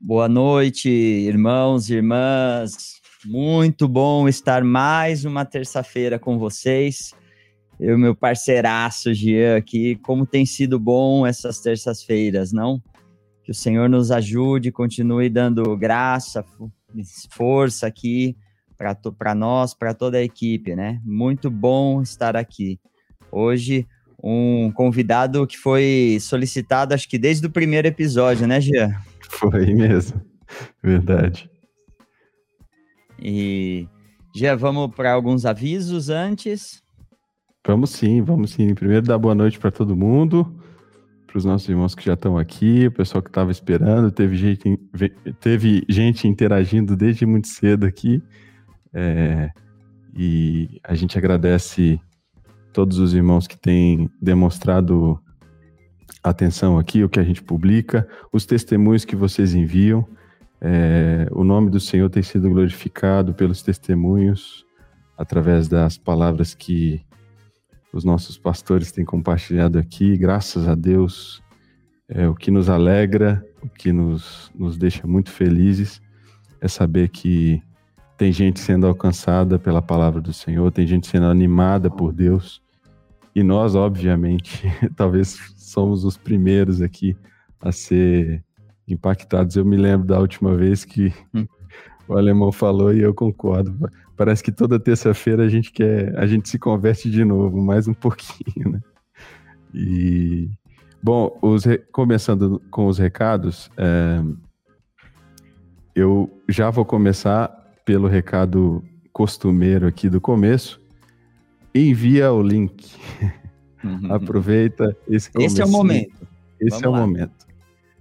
Boa noite, irmãos e irmãs. Muito bom estar mais uma terça-feira com vocês. Eu, meu parceiraço Jean aqui, como tem sido bom essas terças-feiras, não? Que o Senhor nos ajude, continue dando graça, força aqui para nós, para toda a equipe, né? Muito bom estar aqui. Hoje, um convidado que foi solicitado, acho que desde o primeiro episódio, né, Jean? Foi mesmo. Verdade. E já vamos para alguns avisos antes? Vamos sim, vamos sim. Primeiro dar boa noite para todo mundo, para os nossos irmãos que já estão aqui, o pessoal que estava esperando, teve gente, teve gente interagindo desde muito cedo aqui. É, e a gente agradece todos os irmãos que têm demonstrado atenção aqui, o que a gente publica, os testemunhos que vocês enviam. É, o nome do Senhor tem sido glorificado pelos testemunhos, através das palavras que os nossos pastores têm compartilhado aqui. Graças a Deus, é, o que nos alegra, o que nos, nos deixa muito felizes é saber que tem gente sendo alcançada pela palavra do Senhor, tem gente sendo animada por Deus. E nós, obviamente, talvez somos os primeiros aqui a ser impactados. Eu me lembro da última vez que hum. o alemão falou e eu concordo. Parece que toda terça-feira a gente quer, a gente se converte de novo, mais um pouquinho, né? E bom, os, começando com os recados, é, eu já vou começar pelo recado costumeiro aqui do começo. Envia o link. Uhum. Aproveita esse Esse é o momento. Esse Vamos é o lá. momento.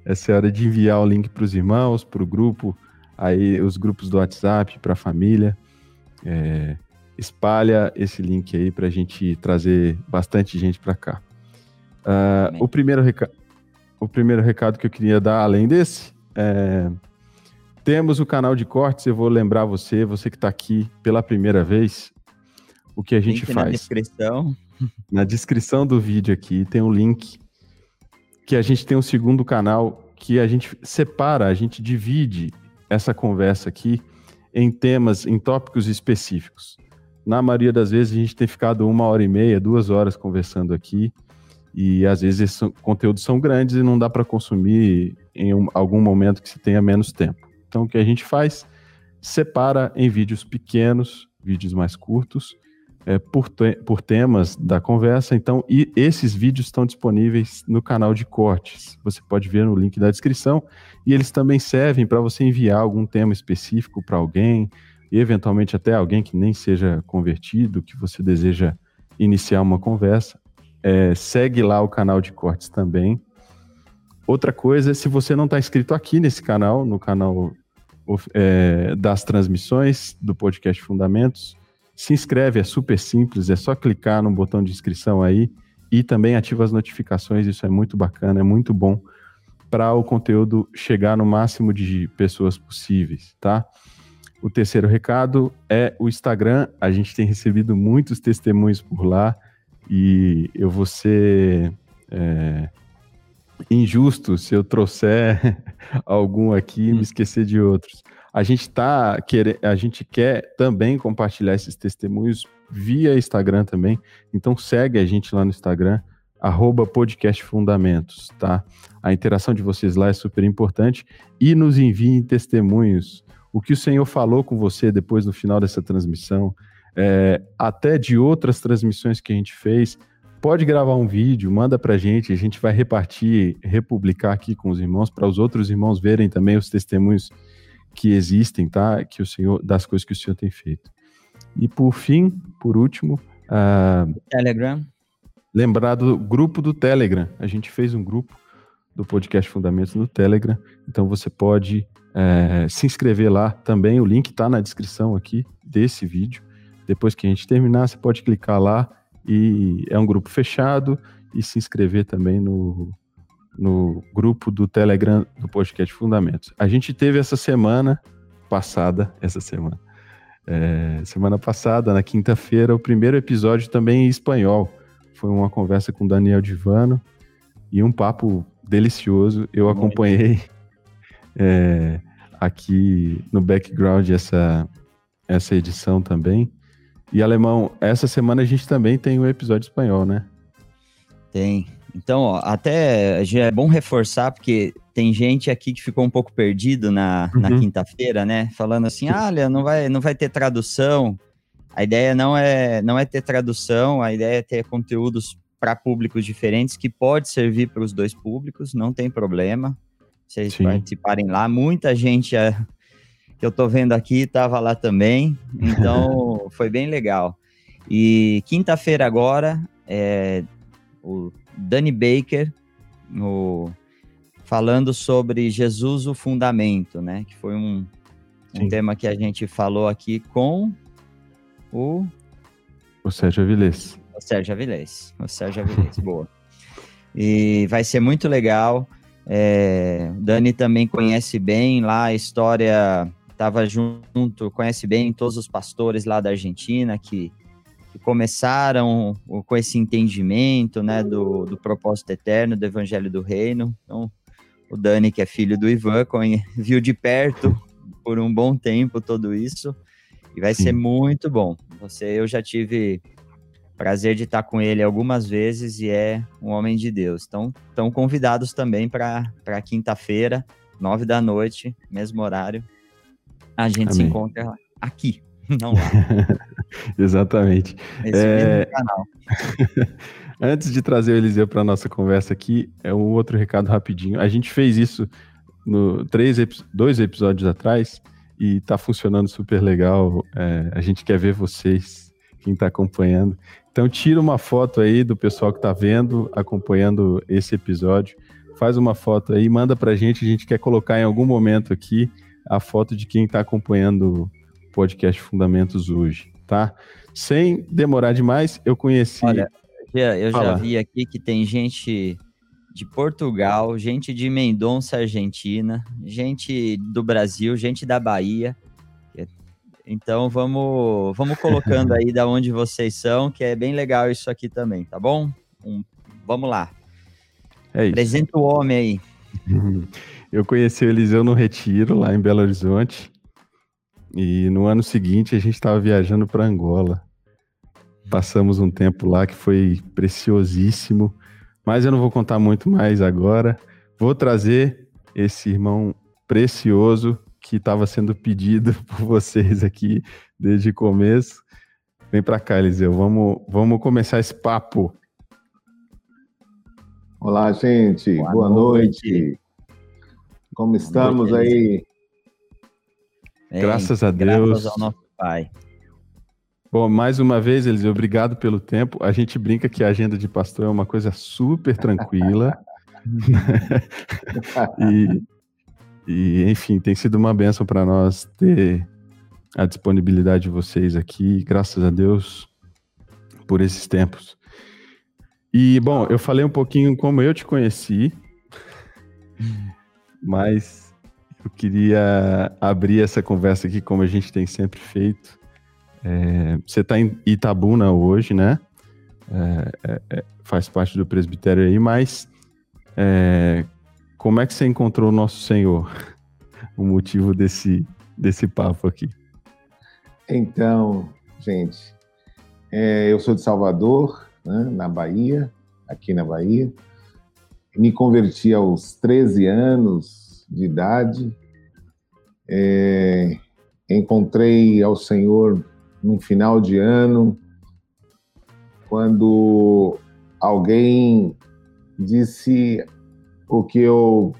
Essa é a hora de enviar o link para os irmãos, para o grupo, aí os grupos do WhatsApp, para a família. É, espalha esse link aí para a gente trazer bastante gente para cá. Uh, o, primeiro o primeiro recado que eu queria dar, além desse, é, temos o canal de cortes. Eu vou lembrar você, você que está aqui pela primeira vez, o que a gente link faz. Na descrição. Na descrição do vídeo aqui tem um link que a gente tem um segundo canal que a gente separa, a gente divide essa conversa aqui em temas, em tópicos específicos. Na maioria das vezes a gente tem ficado uma hora e meia, duas horas conversando aqui, e às vezes esses conteúdos são grandes e não dá para consumir em um, algum momento que se tenha menos tempo. Então o que a gente faz? Separa em vídeos pequenos, vídeos mais curtos, é, por, te por temas da conversa. Então, e esses vídeos estão disponíveis no canal de cortes. Você pode ver no link da descrição. E eles também servem para você enviar algum tema específico para alguém, e eventualmente até alguém que nem seja convertido, que você deseja iniciar uma conversa. É, segue lá o canal de cortes também. Outra coisa, se você não está inscrito aqui nesse canal, no canal é, das transmissões do podcast Fundamentos, se inscreve, é super simples, é só clicar no botão de inscrição aí e também ativa as notificações, isso é muito bacana, é muito bom para o conteúdo chegar no máximo de pessoas possíveis, tá? O terceiro recado é o Instagram. A gente tem recebido muitos testemunhos por lá e eu vou ser é, injusto se eu trouxer algum aqui e me hum. esquecer de outros. A gente tá quer, a gente quer também compartilhar esses testemunhos via Instagram também. Então segue a gente lá no Instagram, arroba podcast fundamentos, tá? A interação de vocês lá é super importante e nos enviem testemunhos. O que o Senhor falou com você depois no final dessa transmissão, é, até de outras transmissões que a gente fez, pode gravar um vídeo, manda pra gente, a gente vai repartir, republicar aqui com os irmãos, para os outros irmãos verem também os testemunhos que existem, tá? Que o Senhor, das coisas que o Senhor tem feito. E por fim, por último, uh, Telegram. Lembrar do grupo do Telegram. A gente fez um grupo do podcast Fundamentos no Telegram, então você pode é, se inscrever lá também. O link está na descrição aqui desse vídeo. Depois que a gente terminar, você pode clicar lá e é um grupo fechado e se inscrever também no, no grupo do Telegram do podcast Fundamentos. A gente teve essa semana passada, essa semana, É, semana passada, na quinta-feira, o primeiro episódio também em espanhol. Foi uma conversa com Daniel Divano e um papo delicioso. Eu acompanhei é, aqui no background essa, essa edição também. E alemão, essa semana a gente também tem um episódio espanhol, né? Tem. Então, ó, até já é bom reforçar, porque tem gente aqui que ficou um pouco perdido na, uhum. na quinta-feira, né? Falando assim, ah, olha, não vai, não vai ter tradução. A ideia não é, não é ter tradução, a ideia é ter conteúdos para públicos diferentes que pode servir para os dois públicos, não tem problema. Vocês Sim. participarem lá. Muita gente é, que eu estou vendo aqui estava lá também, então foi bem legal. E quinta-feira agora, é, o Danny Baker, no, falando sobre Jesus o Fundamento, né? Que foi um, um tema que a gente falou aqui com o... O Sérgio Avilés. O Sérgio Avilés. O Sérgio Avilés, boa. E vai ser muito legal. É, Dani também conhece bem lá a história, estava junto, conhece bem todos os pastores lá da Argentina que, que começaram com esse entendimento né, do, do propósito eterno do Evangelho do Reino. Então, o Dani, que é filho do Ivan, viu de perto por um bom tempo tudo isso e vai Sim. ser muito bom. Você, eu já tive prazer de estar com ele algumas vezes e é um homem de Deus. Então, estão convidados também para quinta-feira, nove da noite, mesmo horário. A gente Amém. se encontra aqui, não lá. Exatamente. Esse é... canal. Antes de trazer o Eliseu para nossa conversa aqui, é um outro recado rapidinho. A gente fez isso no três, dois episódios atrás e está funcionando super legal. É, a gente quer ver vocês, quem está acompanhando. Então tira uma foto aí do pessoal que está vendo, acompanhando esse episódio. Faz uma foto aí, manda para a gente. A gente quer colocar em algum momento aqui a foto de quem está acompanhando o podcast Fundamentos hoje, tá? Sem demorar demais, eu conheci. Olha, eu já vi aqui que tem gente de Portugal, gente de Mendonça, Argentina, gente do Brasil, gente da Bahia. Então vamos, vamos colocando aí da onde vocês são, que é bem legal isso aqui também, tá bom? Um, vamos lá. É isso. Apresenta o homem aí. Eu conheci o Eliseu no Retiro, lá em Belo Horizonte. E no ano seguinte a gente estava viajando para Angola. Passamos um tempo lá que foi preciosíssimo, mas eu não vou contar muito mais agora. Vou trazer esse irmão precioso que estava sendo pedido por vocês aqui desde o começo. Vem para cá, Eliseu. Vamos, vamos começar esse papo. Olá, gente. Boa, Boa noite. noite. Como estamos aí? Bem, graças a Deus. Graças ao nosso Pai. Bom, mais uma vez, eles obrigado pelo tempo. A gente brinca que a agenda de pastor é uma coisa super tranquila. e, e, enfim, tem sido uma benção para nós ter a disponibilidade de vocês aqui, graças a Deus por esses tempos. E, bom, eu falei um pouquinho como eu te conheci, mas eu queria abrir essa conversa aqui como a gente tem sempre feito é, você está em Itabuna hoje, né? É, é, é, faz parte do presbitério aí, mas é, como é que você encontrou o nosso Senhor? O motivo desse, desse papo aqui. Então, gente, é, eu sou de Salvador, né, na Bahia, aqui na Bahia. Me converti aos 13 anos de idade. encontrei ao Senhor num final de ano, quando alguém disse o que eu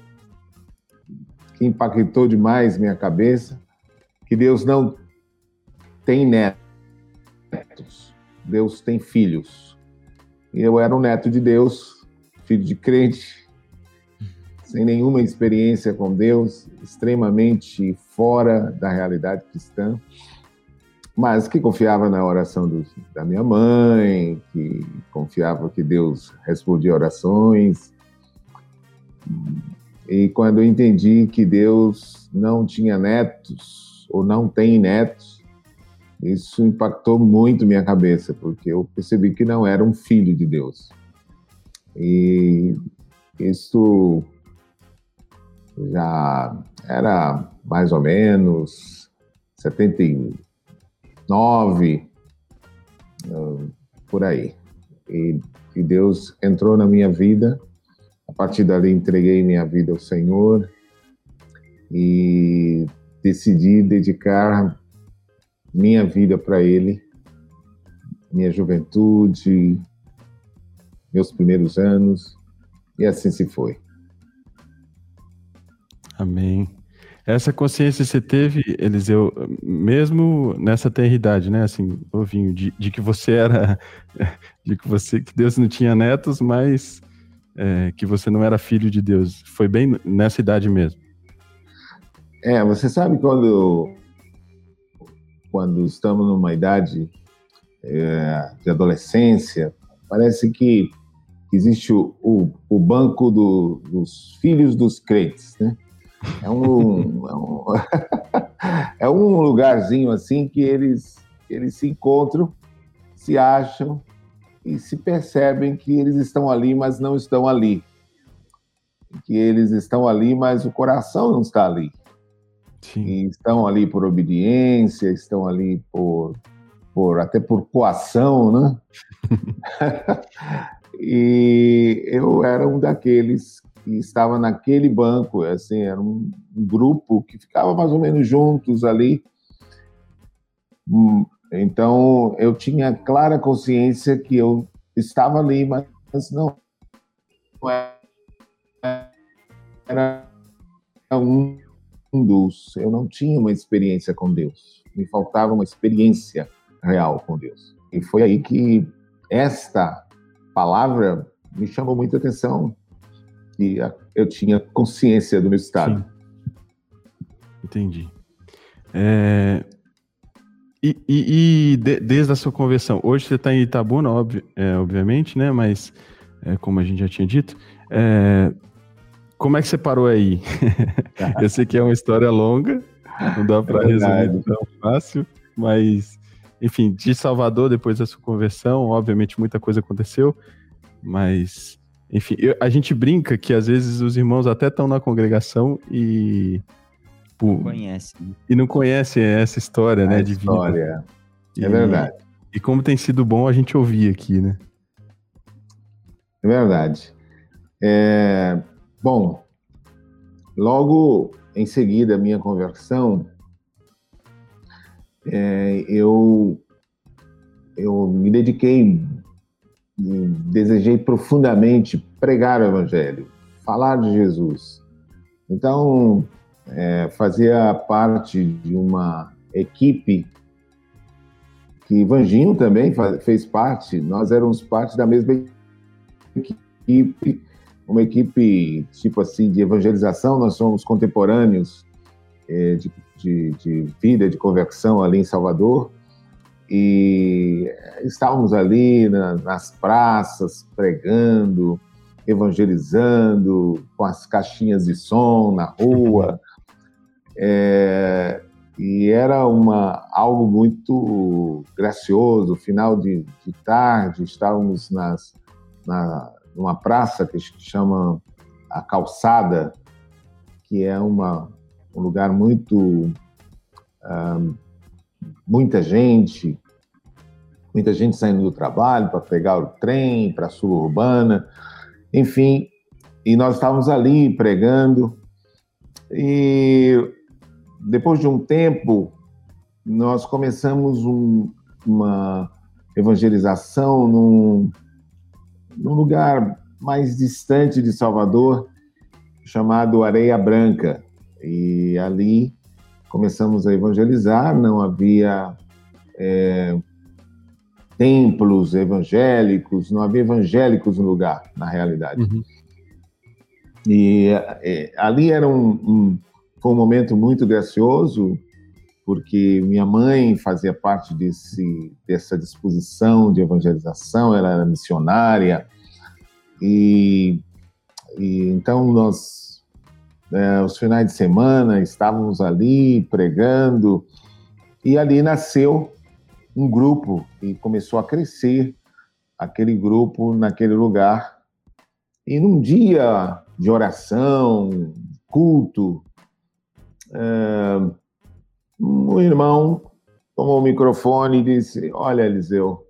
que impactou demais minha cabeça, que Deus não tem netos, Deus tem filhos. E eu era um neto de Deus, filho de crente, sem nenhuma experiência com Deus, extremamente fora da realidade cristã mas que confiava na oração do, da minha mãe, que confiava que Deus respondia orações. E quando eu entendi que Deus não tinha netos, ou não tem netos, Isso impactou muito minha cabeça, porque eu percebi que não era um filho de Deus. E isso já era mais ou menos 79, por aí. E, e Deus entrou na minha vida. A partir dali, entreguei minha vida ao Senhor e decidi dedicar minha vida para Ele, minha juventude, meus primeiros anos, e assim se foi. Amém. Essa consciência você teve, Eliseu, mesmo nessa tenridade, né? Assim, novinho, de, de que você era, de que você, que Deus não tinha netos, mas é, que você não era filho de Deus. Foi bem nessa idade mesmo. É, você sabe quando, quando estamos numa idade é, de adolescência, parece que existe o, o, o banco do, dos filhos dos crentes, né? É um, é um, é um lugarzinho assim que eles, eles se encontram, se acham e se percebem que eles estão ali, mas não estão ali. Que eles estão ali, mas o coração não está ali. Sim. E estão ali por obediência, estão ali por, por até por coação, né? e eu era um daqueles que estava naquele banco, assim, era um, grupo que ficava mais ou menos juntos ali. Hum, então, eu tinha clara consciência que eu estava ali, mas não era um dos. Eu não tinha uma experiência com Deus. Me faltava uma experiência real com Deus. E foi aí que esta palavra me chamou muita atenção que eu tinha consciência do meu estado. Sim. Entendi. É... E, e, e de, desde a sua conversão, hoje você está em Itabuna, óbvio, é, obviamente, né? Mas, é, como a gente já tinha dito, é, como é que você parou aí? eu sei que é uma história longa, não dá para é resumir tão fácil, mas, enfim, de Salvador, depois da sua conversão, obviamente muita coisa aconteceu, mas enfim, eu, a gente brinca que às vezes os irmãos até estão na congregação e. Pô, conhecem. E não conhecem essa história, né? De história. Vida. É verdade. E como tem sido bom a gente ouvir aqui, né? É verdade. É, bom, logo em seguida a minha conversão, é, eu, eu me dediquei desejei profundamente pregar o Evangelho, falar de Jesus. Então, é, fazia parte de uma equipe que Vanginho também fez parte, nós éramos parte da mesma equipe, uma equipe tipo assim de evangelização, nós somos contemporâneos é, de, de, de vida, de conversão ali em Salvador, e estávamos ali na, nas praças pregando, evangelizando, com as caixinhas de som na rua. É, e era uma, algo muito gracioso. Final de, de tarde, estávamos nas, na, numa praça que chama a Calçada, que é uma, um lugar muito. Muita gente, muita gente saindo do trabalho para pegar o trem para a sul urbana, enfim, e nós estávamos ali pregando e depois de um tempo nós começamos um, uma evangelização num, num lugar mais distante de Salvador chamado Areia Branca e ali começamos a evangelizar, não havia é, templos evangélicos, não havia evangélicos no lugar, na realidade. Uhum. E é, ali era um, um, foi um momento muito gracioso, porque minha mãe fazia parte desse, dessa disposição de evangelização, ela era missionária, e, e então nós é, os finais de semana estávamos ali pregando e ali nasceu um grupo e começou a crescer aquele grupo naquele lugar. E num dia de oração, culto, é, um irmão tomou o microfone e disse: Olha, Eliseu,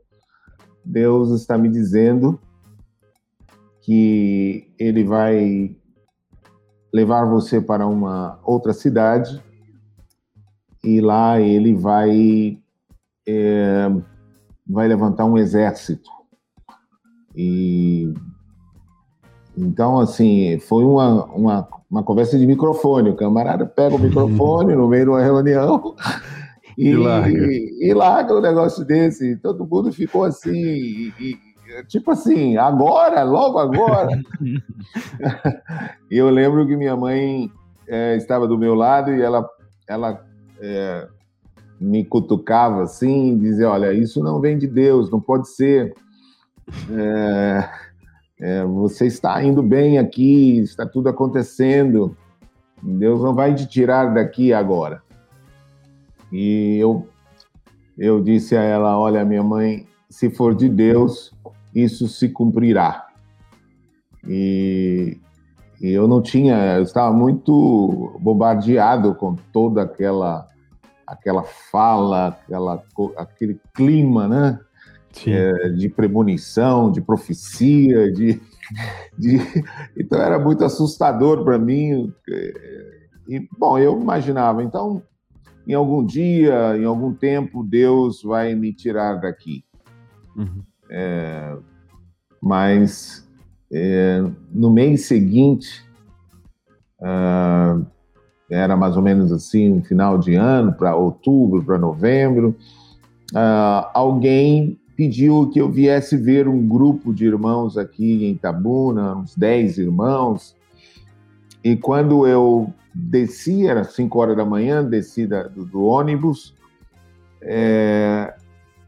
Deus está me dizendo que ele vai levar você para uma outra cidade e lá ele vai é, vai levantar um exército. E então assim foi uma, uma, uma conversa de microfone. O camarada pega o microfone no meio de uma reunião e, e, larga. E, e larga um negócio desse. Todo mundo ficou assim e, tipo assim, agora, logo agora. e eu lembro que minha mãe é, estava do meu lado e ela, ela é, me cutucava assim, dizia: Olha, isso não vem de Deus, não pode ser. É, é, você está indo bem aqui, está tudo acontecendo. Deus não vai te tirar daqui agora. E eu, eu disse a ela: Olha, minha mãe, se for de Deus, isso se cumprirá. E, e eu não tinha, eu estava muito bombardeado com toda aquela aquela fala, aquela, aquele clima, né? É, de premonição, de profecia, de, de... então era muito assustador para mim. E bom, eu imaginava, então, em algum dia, em algum tempo, Deus vai me tirar daqui. Uhum. É, mas é, no mês seguinte, uh, era mais ou menos assim, um final de ano, para outubro, para novembro, uh, alguém pediu que eu viesse ver um grupo de irmãos aqui em Itabuna, uns 10 irmãos, e quando eu desci, era 5 horas da manhã, desci da, do, do, ônibus, é,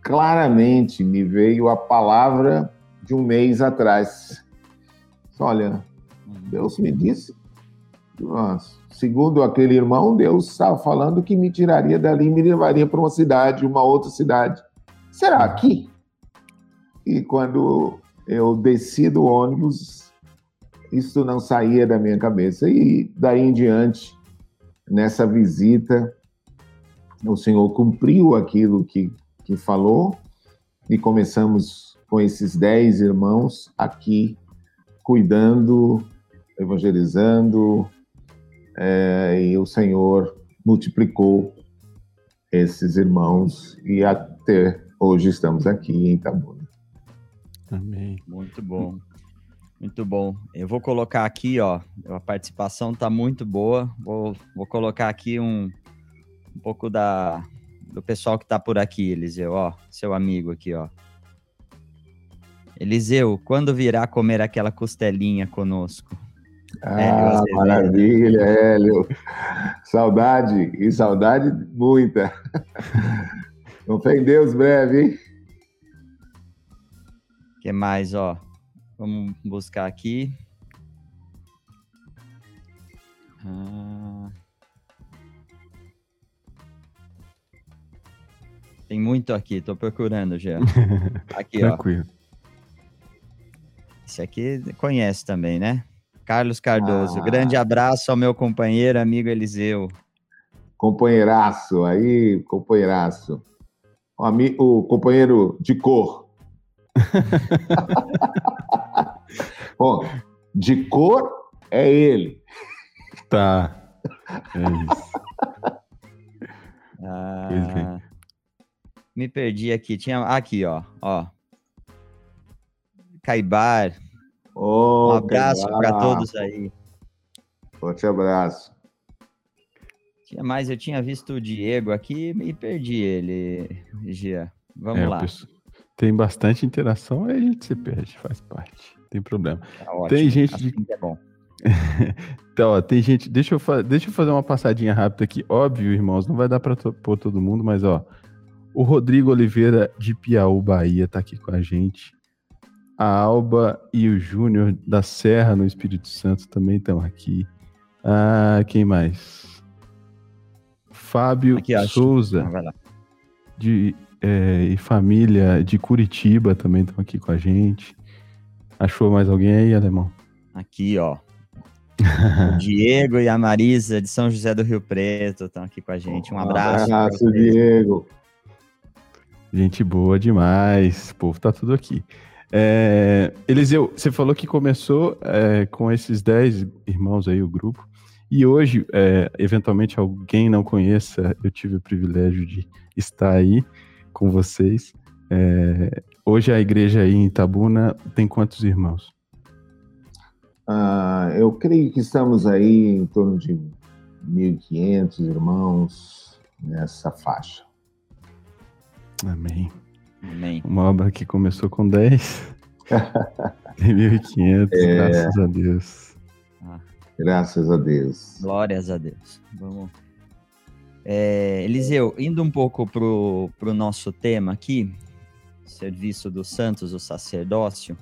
claramente me veio a palavra de um mês atrás. Olha, Deus me disse, segundo aquele irmão, Deus estava falando que me tiraria dali e me levaria para uma cidade, uma outra cidade. Será aqui? E quando eu desci do ônibus, isso não saía da minha cabeça. E daí em diante, nessa visita, o Senhor cumpriu aquilo que que falou, e começamos com esses dez irmãos aqui, cuidando, evangelizando, é, e o Senhor multiplicou esses irmãos, e até hoje estamos aqui em Itabuna. Amém. Muito bom. Muito bom. Eu vou colocar aqui, ó, a participação está muito boa. Vou, vou colocar aqui um, um pouco da, do pessoal que tá por aqui, Eliseu, ó, seu amigo aqui, ó. Eliseu, quando virá comer aquela costelinha conosco? Ah, maravilha, Hélio. Saudade, e saudade muita. Com fé em Deus breve, hein? O que mais, ó? Vamos buscar aqui. Ah... Tem muito aqui, tô procurando já. Aqui, Tranquilo. Esse aqui conhece também, né? Carlos Cardoso. Ah. Grande abraço ao meu companheiro, amigo Eliseu. Companheiraço, aí, companheiraço. O, amigo, o companheiro de cor. Bom, de cor é ele. Tá. É isso. Ah, me perdi aqui. Tinha aqui, ó, ó. Caibar. Oh, um abraço para todos aí. Forte abraço. Tinha mais, eu tinha visto o Diego aqui e perdi ele, Gia. Vamos é, lá. Tem bastante interação, aí a gente se perde, faz parte. Tem problema. Tá tem gente assim de... é bom. então, ó, tem gente. Deixa eu, deixa eu fazer uma passadinha rápida aqui. Óbvio, irmãos, não vai dar para pôr todo mundo, mas ó, o Rodrigo Oliveira de Piauí, Bahia, está aqui com a gente. A Alba e o Júnior da Serra, no Espírito Santo, também estão aqui. Ah, quem mais? Fábio aqui, Souza, ah, de é, e família de Curitiba também estão aqui com a gente. Achou mais alguém aí, Alemão? Aqui, ó. o Diego e a Marisa de São José do Rio Preto estão aqui com a gente. Um abraço. Um abraço, Diego. Gente boa demais. O povo tá tudo aqui. É, Eliseu, você falou que começou é, com esses 10 irmãos aí, o grupo. E hoje, é, eventualmente, alguém não conheça, eu tive o privilégio de estar aí com vocês. É, hoje a igreja aí em Itabuna tem quantos irmãos? Ah, eu creio que estamos aí em torno de 1.500 irmãos nessa faixa. Amém. Amém. Uma obra que começou com 10, tem 1.500, é... graças a Deus. Ah. Graças a Deus. Glórias a Deus. Vamos. É, Eliseu, indo um pouco para o nosso tema aqui, serviço dos santos, o sacerdócio,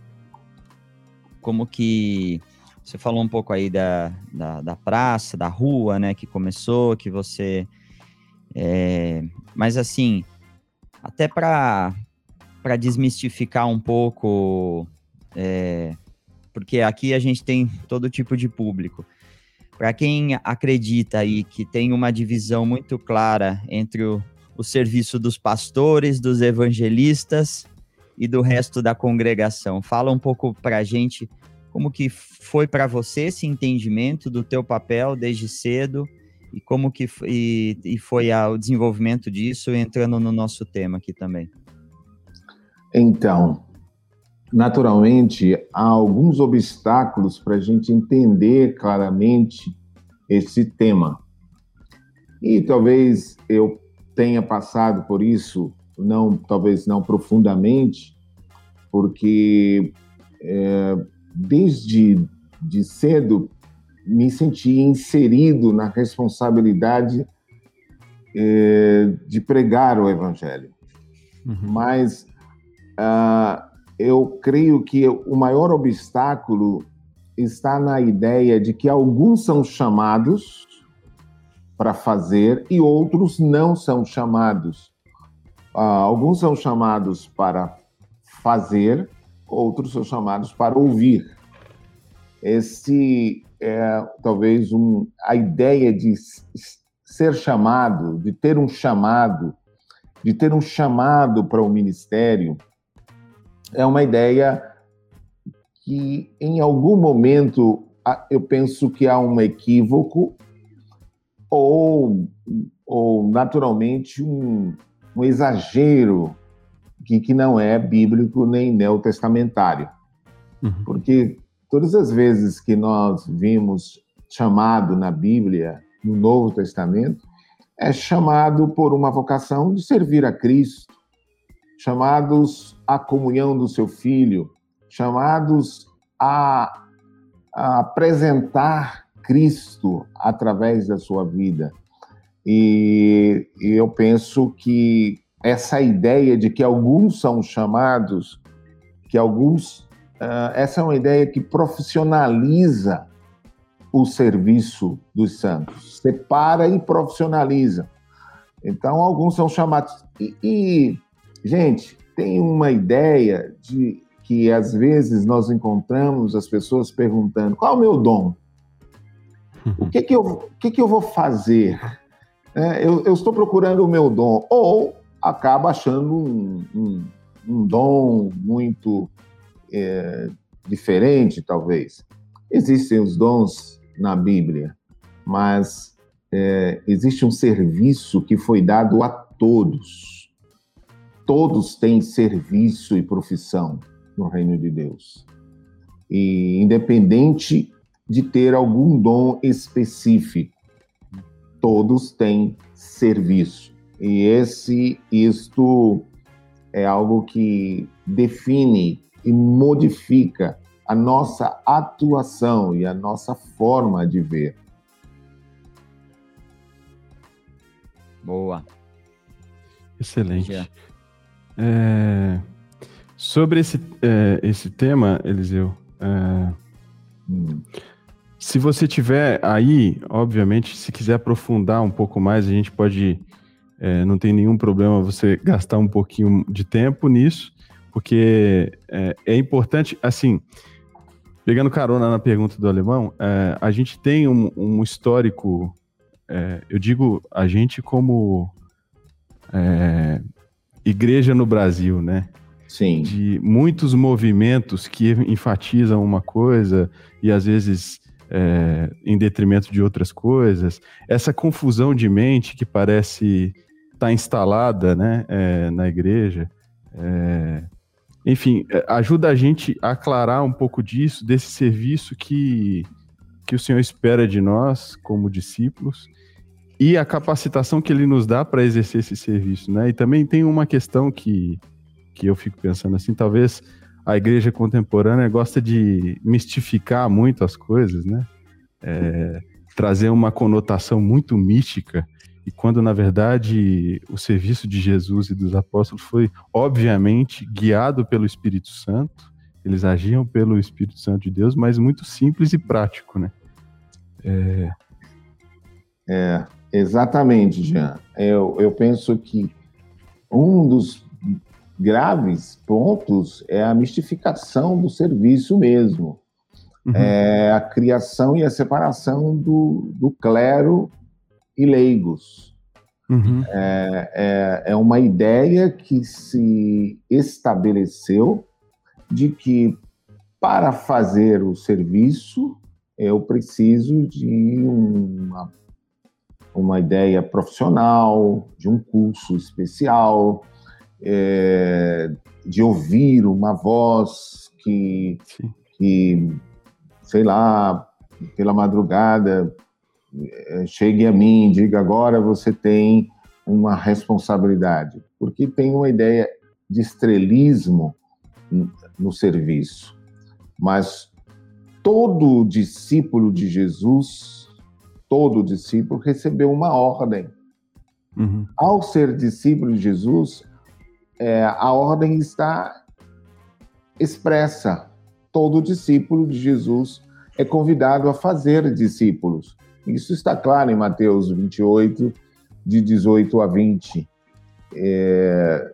como que você falou um pouco aí da, da, da praça, da rua, né, que começou, que você. É, mas assim, até para desmistificar um pouco é, porque aqui a gente tem todo tipo de público. Para quem acredita aí que tem uma divisão muito clara entre o, o serviço dos pastores, dos evangelistas e do resto da congregação, fala um pouco para a gente como que foi para você esse entendimento do teu papel desde cedo e como que e, e foi o desenvolvimento disso entrando no nosso tema aqui também. Então, naturalmente, há alguns obstáculos para a gente entender claramente esse tema. E talvez eu tenha passado por isso, não, talvez não profundamente, porque é, desde de cedo me senti inserido na responsabilidade é, de pregar o evangelho. Uhum. Mas uh, eu creio que o maior obstáculo está na ideia de que alguns são chamados para fazer e outros não são chamados. Uh, alguns são chamados para fazer, outros são chamados para ouvir. Esse é talvez um, a ideia de ser chamado, de ter um chamado, de ter um chamado para o ministério, é uma ideia que, em algum momento, eu penso que há um equívoco ou, ou naturalmente, um, um exagero que, que não é bíblico nem neotestamentário. Uhum. Porque todas as vezes que nós vimos chamado na Bíblia, no Novo Testamento, é chamado por uma vocação de servir a Cristo, chamados à comunhão do seu filho, chamados a, a apresentar Cristo através da sua vida. E, e eu penso que essa ideia de que alguns são chamados, que alguns. Uh, essa é uma ideia que profissionaliza o serviço dos santos, separa e profissionaliza. Então, alguns são chamados. E, e Gente, tem uma ideia de que às vezes nós encontramos as pessoas perguntando: qual é o meu dom? O que, que, eu, o que, que eu vou fazer? É, eu, eu, estou procurando o meu dom. Ou acaba achando um, um, um dom muito é, diferente, talvez. Existem os dons na Bíblia, mas é, existe um serviço que foi dado a todos todos têm serviço e profissão no reino de Deus. E independente de ter algum dom específico, todos têm serviço. E esse isto é algo que define e modifica a nossa atuação e a nossa forma de ver. Boa. Excelente. É, sobre esse, é, esse tema, Eliseu, é, hum. se você tiver aí, obviamente, se quiser aprofundar um pouco mais, a gente pode É, não tem nenhum problema você gastar um pouquinho de tempo nisso, porque é, é importante, assim, pegando carona na pergunta do alemão, é, a gente tem um, um histórico, é, eu digo a gente como é, igreja no Brasil, né? Sim. De muitos movimentos que enfatizam uma coisa e às vezes é, em detrimento de outras coisas. Essa confusão de mente que parece estar tá instalada né, é, na igreja. É, enfim, é, ajuda a gente a aclarar um pouco disso, desse serviço que, que o Senhor espera de nós como discípulos e a capacitação que ele nos dá para exercer esse serviço, né? E também tem uma questão que, que eu fico pensando assim, talvez a igreja contemporânea gosta de mistificar muito as coisas, né? É, trazer uma conotação muito mística, e quando na verdade o serviço de Jesus e dos apóstolos foi obviamente guiado pelo Espírito Santo, eles agiam pelo Espírito Santo de Deus, mas muito simples e prático, né? É, é exatamente, Jean. Eu, eu penso que um dos graves pontos é a mistificação do serviço mesmo. Uhum. É a criação e a separação do, do clero e leigos. Uhum. É, é, é uma ideia que se estabeleceu de que para fazer o serviço eu preciso de uma, uma ideia profissional, de um curso especial, é, de ouvir uma voz que, que, sei lá, pela madrugada é, chegue a mim e diga agora você tem uma responsabilidade, porque tem uma ideia de estrelismo no serviço. Mas todo discípulo de Jesus, todo discípulo recebeu uma ordem. Uhum. Ao ser discípulo de Jesus, é, a ordem está expressa. Todo discípulo de Jesus é convidado a fazer discípulos. Isso está claro em Mateus 28, de 18 a 20. É,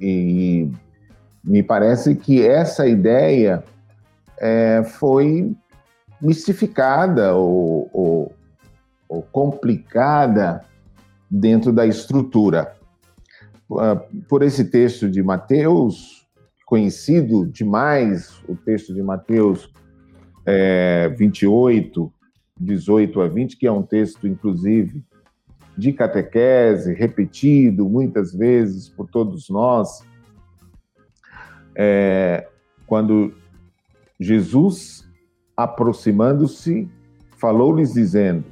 e me parece que essa ideia é, foi mistificada ou, ou, ou complicada dentro da estrutura. Ah, por esse texto de Mateus, conhecido demais, o texto de Mateus é, 28, 18 a 20, que é um texto, inclusive, de catequese, repetido muitas vezes por todos nós, é, quando Jesus, aproximando-se, falou-lhes dizendo: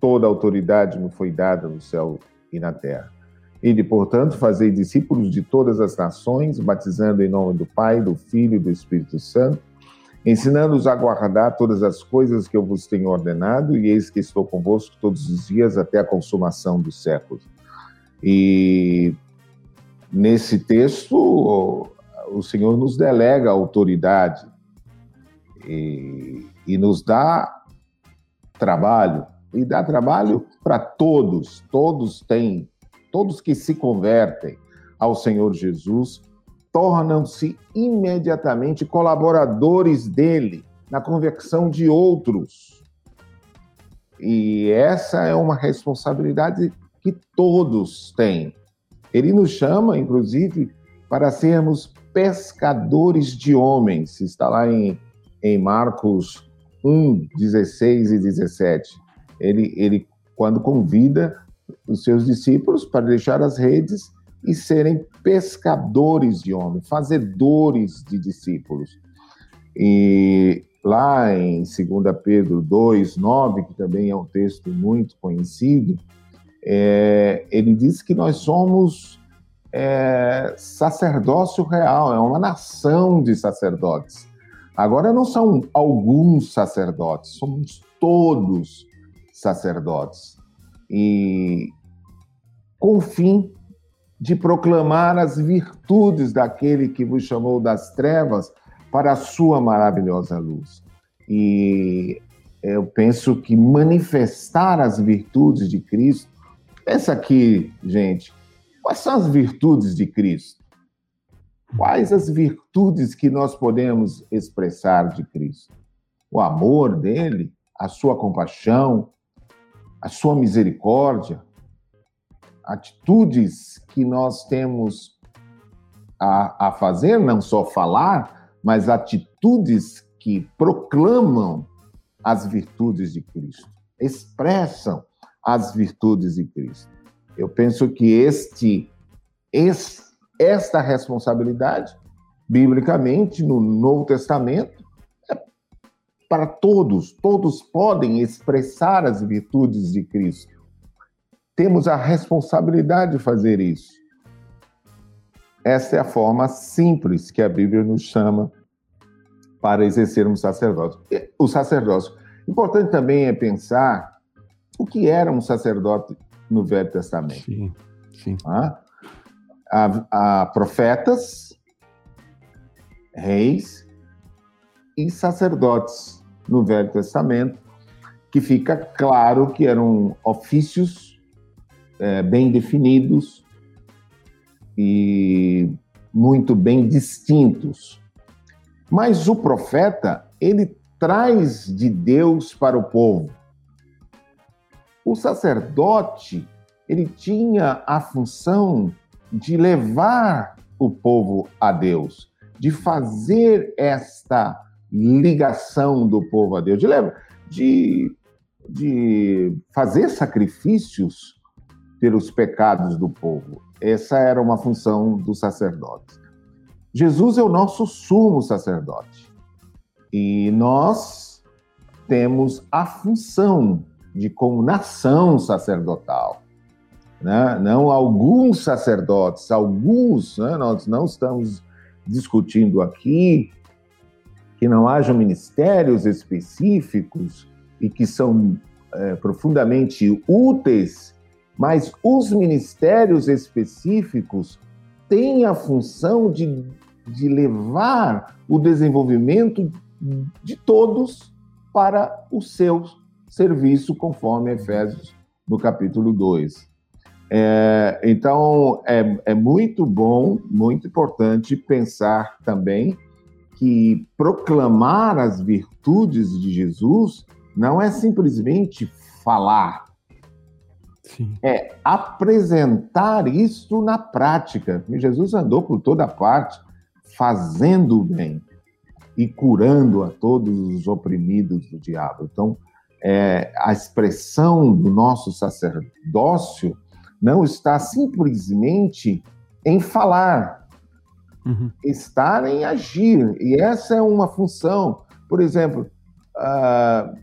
Toda autoridade me foi dada no céu e na terra. Ele, portanto, fazei discípulos de todas as nações, batizando em nome do Pai, do Filho e do Espírito Santo, ensinando-os a guardar todas as coisas que eu vos tenho ordenado, e eis que estou convosco todos os dias até a consumação dos séculos. E nesse texto, o Senhor nos delega autoridade e, e nos dá trabalho, e dá trabalho para todos, todos têm todos que se convertem ao Senhor Jesus tornam-se imediatamente colaboradores dele na conversão de outros. E essa é uma responsabilidade que todos têm. Ele nos chama, inclusive, para sermos pescadores de homens. Está lá em, em Marcos 1, 16 e 17. Ele, ele, quando convida os seus discípulos para deixar as redes e serem pescadores de homens, fazedores de discípulos. E lá em 2 Pedro 2, 9, que também é um texto muito conhecido, é, ele diz que nós somos é, sacerdócio real, é uma nação de sacerdotes. Agora não são alguns sacerdotes, somos todos sacerdotes e com o fim de proclamar as virtudes daquele que vos chamou das trevas para a sua maravilhosa luz. E eu penso que manifestar as virtudes de Cristo Pensa aqui, gente, quais são as virtudes de Cristo? Quais as virtudes que nós podemos expressar de Cristo? O amor dele, a sua compaixão, a sua misericórdia, atitudes que nós temos a, a fazer, não só falar, mas atitudes que proclamam as virtudes de Cristo, expressam as virtudes de Cristo. Eu penso que este, este esta responsabilidade, biblicamente, no Novo Testamento, é para todos. Todos podem expressar as virtudes de Cristo. Temos a responsabilidade de fazer isso. Essa é a forma simples que a Bíblia nos chama para exercermos sacerdócio. O sacerdócio. Importante também é pensar o que era um sacerdote no Velho Testamento. Sim, sim. Ah? Há, há profetas, reis e sacerdotes no Velho Testamento, que fica claro que eram ofícios é, bem definidos e muito bem distintos. Mas o profeta, ele traz de Deus para o povo. O sacerdote, ele tinha a função de levar o povo a Deus, de fazer esta ligação do povo a Deus, de, levar, de, de fazer sacrifícios pelos pecados do povo. Essa era uma função dos sacerdotes. Jesus é o nosso sumo sacerdote. E nós temos a função de, como nação sacerdotal, né? não alguns sacerdotes, alguns, né? nós não estamos discutindo aqui que não hajam ministérios específicos e que são é, profundamente úteis, mas os ministérios específicos têm a função de, de levar o desenvolvimento de todos para o seu serviço, conforme Efésios no capítulo 2. É, então, é, é muito bom, muito importante pensar também que proclamar as virtudes de Jesus não é simplesmente falar, Sim. é apresentar isso na prática. Jesus andou por toda parte, fazendo o bem e curando a todos os oprimidos do diabo. Então, é, a expressão do nosso sacerdócio não está simplesmente em falar, uhum. está em agir. E essa é uma função. Por exemplo, uh,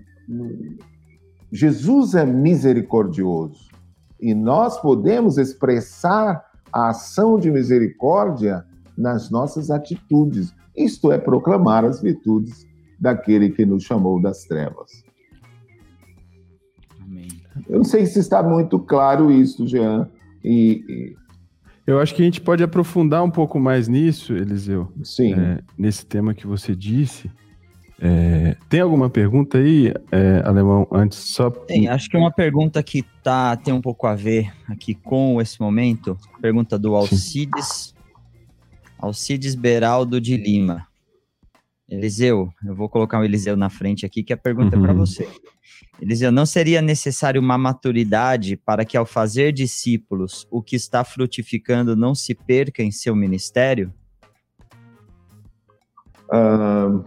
Jesus é misericordioso e nós podemos expressar a ação de misericórdia nas nossas atitudes. Isto é proclamar as virtudes daquele que nos chamou das trevas. Eu não sei se está muito claro isso, Jean. E, e... Eu acho que a gente pode aprofundar um pouco mais nisso, Eliseu. Sim. É, nesse tema que você disse. É, tem alguma pergunta aí, é, Alemão, antes só... Tem, acho que uma pergunta que tá, tem um pouco a ver aqui com esse momento, pergunta do Alcides, Alcides Beraldo de Lima. Eliseu, eu vou colocar o Eliseu na frente aqui, que a pergunta uhum. é para você. Eliseu, não seria necessário uma maturidade para que, ao fazer discípulos, o que está frutificando não se perca em seu ministério? Uh,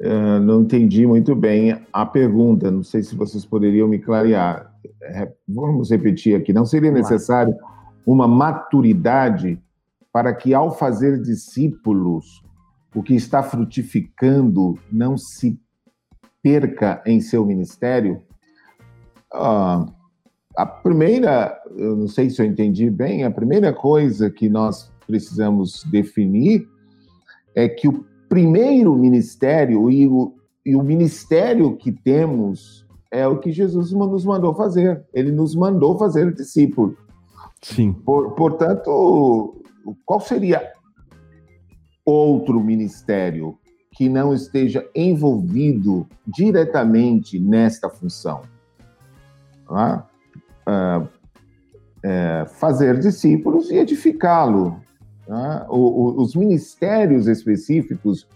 uh, não entendi muito bem a pergunta. Não sei se vocês poderiam me clarear. É, vamos repetir aqui. Não seria necessário uma maturidade para que, ao fazer discípulos, o que está frutificando não se perca em seu ministério? Ah, a primeira, eu não sei se eu entendi bem, a primeira coisa que nós precisamos definir é que o primeiro ministério e o, e o ministério que temos é o que Jesus nos mandou fazer. Ele nos mandou fazer discípulo. Sim. Por, portanto, qual seria outro ministério que não esteja envolvido diretamente nesta função. É? uh, é, fazer discípulos e edificá-lo. Né? os ministérios específicos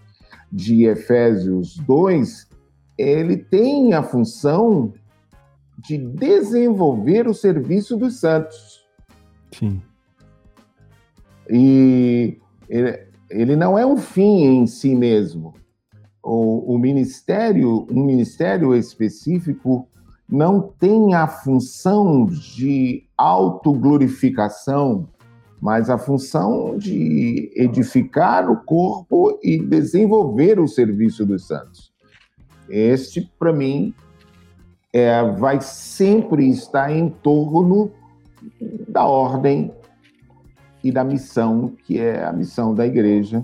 de Efésios 2, ele tem a função de desenvolver o serviço dos santos. Sim. E ele, ele não é um fim em si mesmo. O, o ministério, um ministério específico, não tem a função de autoglorificação, mas a função de edificar o corpo e desenvolver o serviço dos santos. Este, para mim, é, vai sempre estar em torno da ordem e da missão, que é a missão da igreja,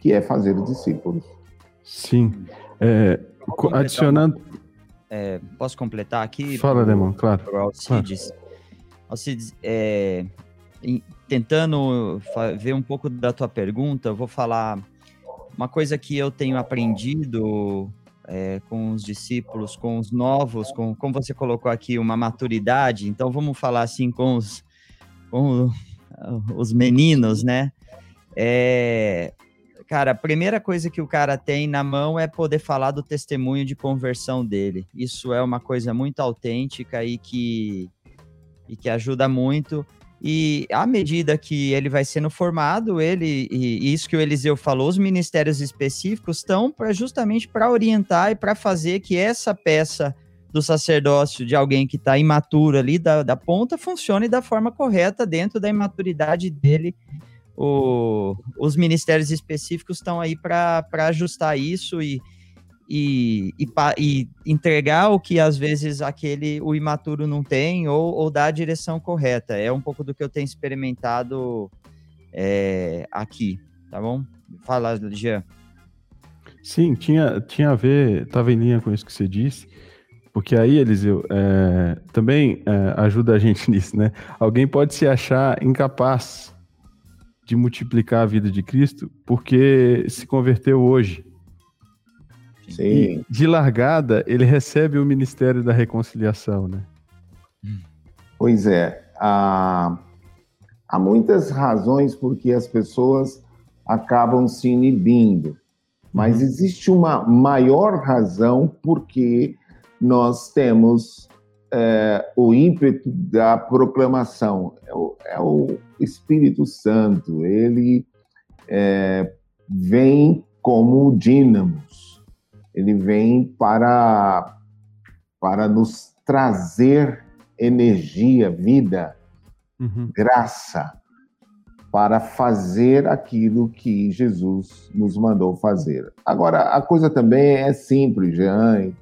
que é fazer discípulos. Sim. É, adicionando. É, posso completar aqui? Fala, Demon, claro. Alcides. Claro. Alcides, é, tentando ver um pouco da tua pergunta, eu vou falar uma coisa que eu tenho aprendido é, com os discípulos, com os novos, com, como você colocou aqui, uma maturidade. Então, vamos falar assim com os, com os meninos, né? É, cara, a primeira coisa que o cara tem na mão é poder falar do testemunho de conversão dele. Isso é uma coisa muito autêntica e que, e que ajuda muito. E à medida que ele vai sendo formado, ele e isso que o Eliseu falou, os ministérios específicos estão para justamente para orientar e para fazer que essa peça do sacerdócio de alguém que está imaturo ali da, da ponta funcione da forma correta dentro da imaturidade dele. O, os ministérios específicos estão aí para ajustar isso e, e, e, e, entregar o que às vezes aquele o imaturo não tem ou, ou dar a direção correta. É um pouco do que eu tenho experimentado é, aqui, tá bom? Fala, Jean. Sim, tinha, tinha a ver, estava em linha com isso que você disse, porque aí, Eliseu, é, também é, ajuda a gente nisso, né? Alguém pode se achar incapaz de multiplicar a vida de Cristo porque se converteu hoje Sim. E de largada, ele recebe o Ministério da Reconciliação, né? Pois é. Há, há muitas razões por que as pessoas acabam se inibindo, mas uhum. existe uma maior razão porque nós temos é, o ímpeto da proclamação. É o, é o Espírito Santo, ele é, vem como dínamos ele vem para, para nos trazer energia, vida, uhum. graça, para fazer aquilo que Jesus nos mandou fazer. Agora, a coisa também é simples, Jean,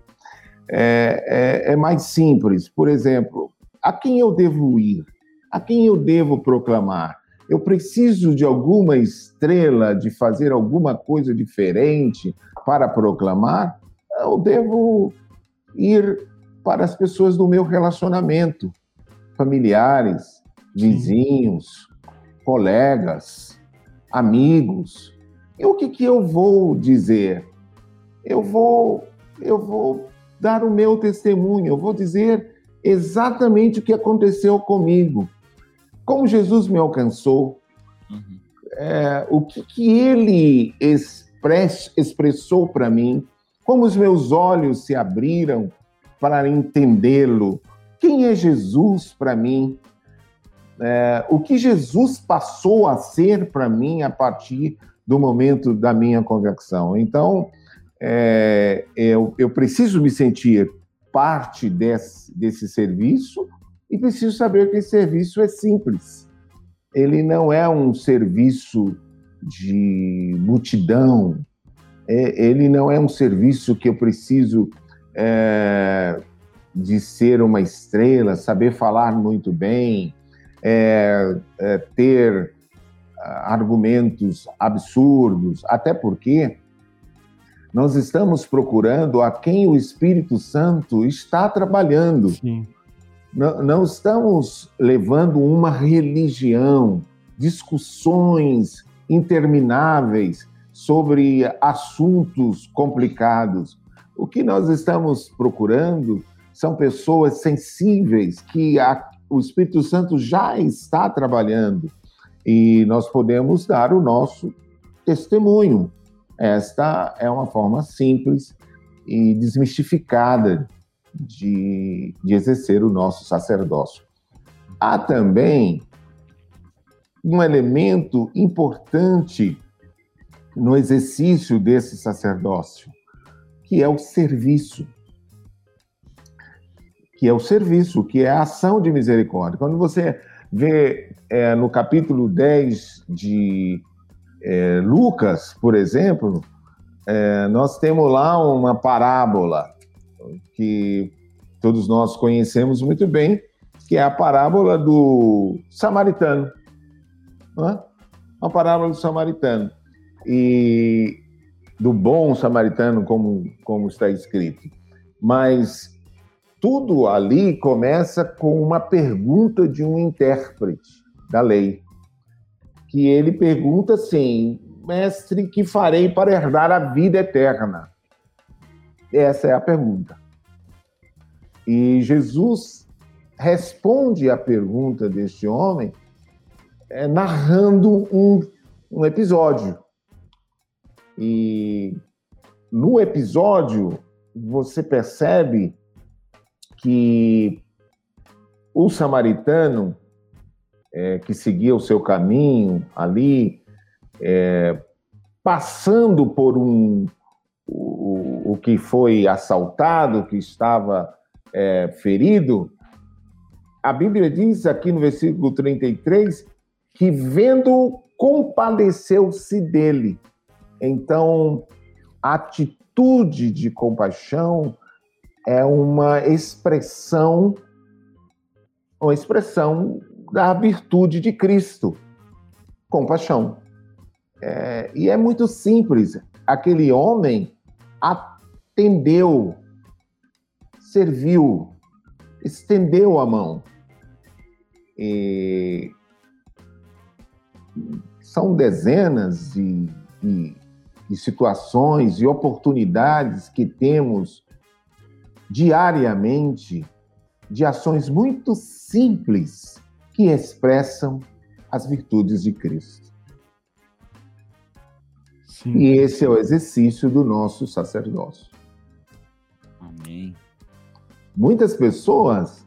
é, é, é mais simples. Por exemplo, a quem eu devo ir? A quem eu devo proclamar? Eu preciso de alguma estrela, de fazer alguma coisa diferente para proclamar? Eu devo ir para as pessoas do meu relacionamento, familiares, vizinhos, colegas, amigos. E o que, que eu vou dizer? Eu vou, eu vou dar o meu testemunho, eu vou dizer exatamente o que aconteceu comigo como Jesus me alcançou, uhum. é, o que, que ele express, expressou para mim, como os meus olhos se abriram para entendê-lo, quem é Jesus para mim, é, o que Jesus passou a ser para mim a partir do momento da minha conversão. Então, é, eu, eu preciso me sentir parte desse, desse serviço e preciso saber que esse serviço é simples. Ele não é um serviço de multidão, é, ele não é um serviço que eu preciso é, de ser uma estrela, saber falar muito bem, é, é ter ah, argumentos absurdos, até porque nós estamos procurando a quem o Espírito Santo está trabalhando. Sim. Não, não estamos levando uma religião, discussões intermináveis sobre assuntos complicados. O que nós estamos procurando são pessoas sensíveis que a, o Espírito Santo já está trabalhando e nós podemos dar o nosso testemunho. Esta é uma forma simples e desmistificada de, de exercer o nosso sacerdócio. Há também um elemento importante no exercício desse sacerdócio, que é o serviço. Que é o serviço, que é a ação de misericórdia. Quando você vê é, no capítulo 10 de é, Lucas, por exemplo, é, nós temos lá uma parábola que todos nós conhecemos muito bem, que é a parábola do samaritano. É? Uma parábola do samaritano. E do bom samaritano, como, como está escrito. Mas tudo ali começa com uma pergunta de um intérprete da lei. Que ele pergunta assim: Mestre, que farei para herdar a vida eterna? Essa é a pergunta. E Jesus responde à pergunta deste homem é, narrando um, um episódio. E no episódio, você percebe que o samaritano é, que seguia o seu caminho ali, é, passando por um o, o, que foi assaltado, que estava é, ferido, a Bíblia diz aqui no versículo 33 que vendo compadeceu-se dele. Então, a atitude de compaixão é uma expressão uma expressão da virtude de Cristo, compaixão. É, e é muito simples. Aquele homem atendeu, serviu, estendeu a mão. E são dezenas de, de, de situações e oportunidades que temos diariamente de ações muito simples que expressam as virtudes de Cristo. Sim. E esse é o exercício do nosso sacerdócio. Amém. Muitas pessoas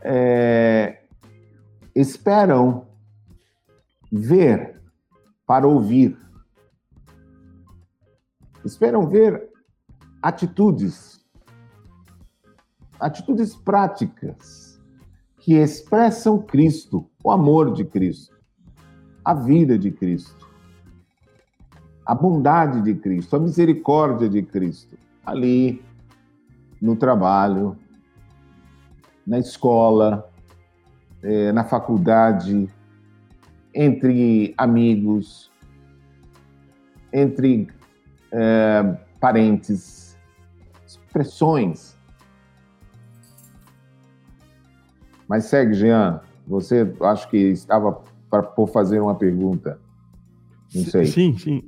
é, esperam ver para ouvir. Esperam ver atitudes, atitudes práticas que expressam Cristo, o amor de Cristo, a vida de Cristo, a bondade de Cristo, a misericórdia de Cristo, ali no trabalho, na escola, eh, na faculdade, entre amigos, entre é, parentes, expressões. Mas segue, Jean. Você acho que estava para por fazer uma pergunta. Não sei. Sim, sim.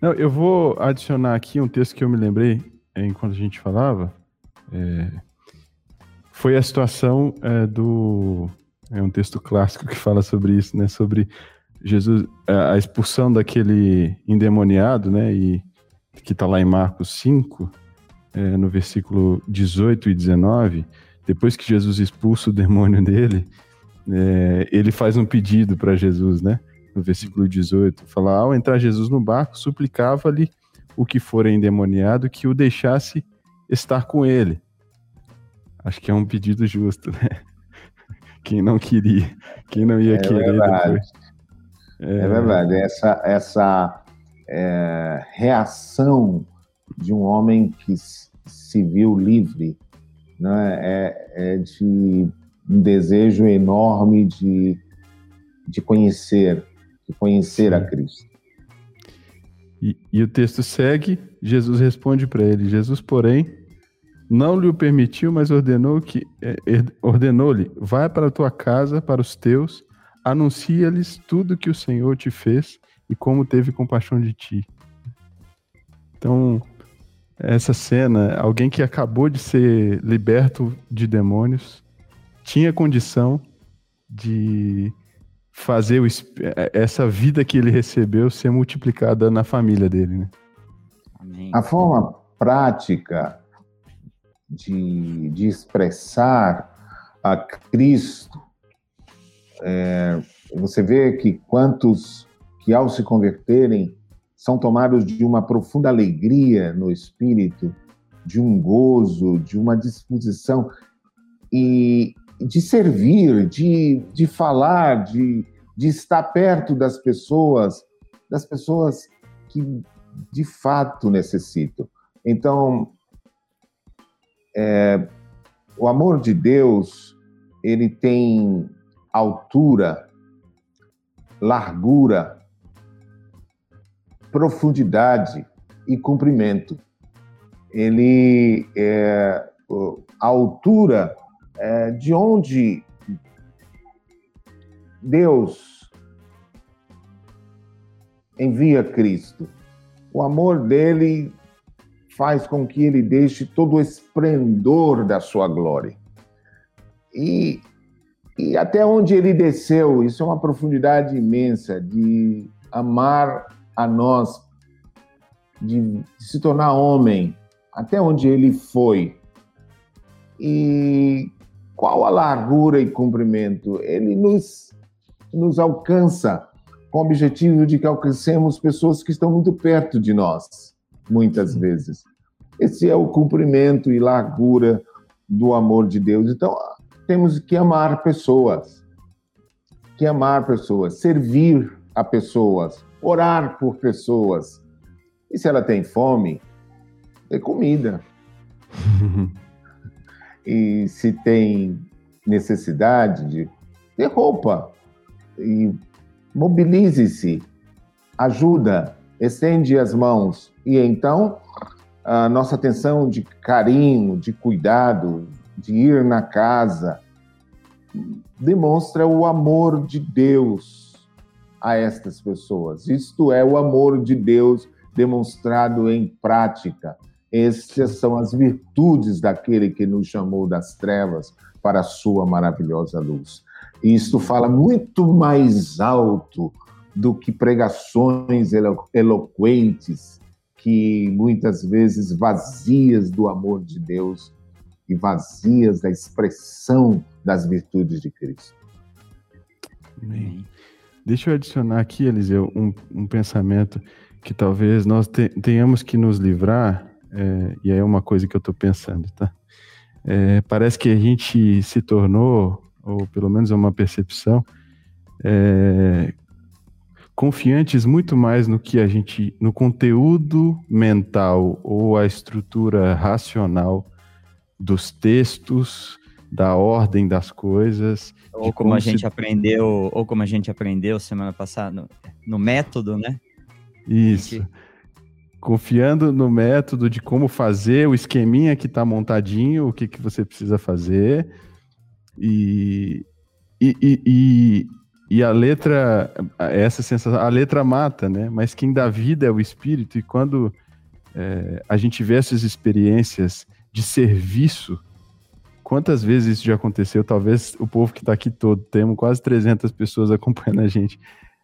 Não, eu vou adicionar aqui um texto que eu me lembrei é, enquanto a gente falava. É, foi a situação é, do é um texto clássico que fala sobre isso, né? Sobre Jesus, a expulsão daquele endemoniado, né? E que está lá em Marcos 5, é, no versículo 18 e 19. Depois que Jesus expulsa o demônio dele, é, ele faz um pedido para Jesus, né? No versículo 18, fala: ao entrar Jesus no barco, suplicava-lhe o que for endemoniado que o deixasse estar com ele. Acho que é um pedido justo, né? quem não queria, quem não ia é querer verdade. É... é verdade, essa, essa é, reação de um homem que se viu livre né, é, é de um desejo enorme de, de conhecer, de conhecer Sim. a Cristo. E, e, o texto segue, Jesus responde para ele, Jesus, porém, não lhe o permitiu, mas ordenou que é, ordenou-lhe: vai para a tua casa, para os teus, anuncia-lhes tudo que o Senhor te fez e como teve compaixão de ti. Então, essa cena, alguém que acabou de ser liberto de demônios, tinha condição de fazer o, é, essa vida que ele recebeu ser multiplicada na família dele, né? Amém. A forma prática de, de expressar a Cristo, é, você vê que quantos que ao se converterem são tomados de uma profunda alegria no espírito, de um gozo, de uma disposição e de servir, de, de falar, de, de estar perto das pessoas, das pessoas que de fato necessitam. Então, é, o amor de Deus, ele tem altura, largura, profundidade e comprimento. Ele é a altura é, de onde Deus envia Cristo. O amor dele faz com que ele deixe todo o esplendor da sua glória. E, e até onde ele desceu, isso é uma profundidade imensa de amar a nós, de, se tornar homem, até onde ele foi. E qual a largura e comprimento? Ele nos, nos alcança com o objetivo de que alcancemos pessoas que estão muito perto de nós, muitas vezes. Esse é o cumprimento e largura do amor de Deus. Então, temos que amar pessoas, que amar pessoas, servir a pessoas, orar por pessoas. E se ela tem fome, dê comida. e se tem necessidade de ter roupa, e mobilize-se, ajuda, estende as mãos. E então, a nossa atenção de carinho, de cuidado, de ir na casa, demonstra o amor de Deus a estas pessoas. Isto é o amor de Deus demonstrado em prática. Estas são as virtudes daquele que nos chamou das trevas para a sua maravilhosa luz. Isto fala muito mais alto do que pregações elo eloquentes, que muitas vezes vazias do amor de Deus e vazias da expressão das virtudes de Cristo. Amém. Deixa eu adicionar aqui, Eliseu, um, um pensamento que talvez nós te, tenhamos que nos livrar, é, e aí é uma coisa que eu estou pensando, tá? É, parece que a gente se tornou ou pelo menos é uma percepção, é, confiantes muito mais no que a gente, no conteúdo mental ou a estrutura racional dos textos, da ordem das coisas. Ou como, a gente aprendeu, ou como a gente aprendeu semana passada, no, no método, né? Isso. Gente... Confiando no método de como fazer, o esqueminha que está montadinho, o que, que você precisa fazer e, e, e, e, e a letra, essa sensação, a letra mata, né? Mas quem dá vida é o espírito, e quando é, a gente vê essas experiências de serviço, quantas vezes isso já aconteceu? Talvez o povo que está aqui todo, temos quase 300 pessoas acompanhando a gente.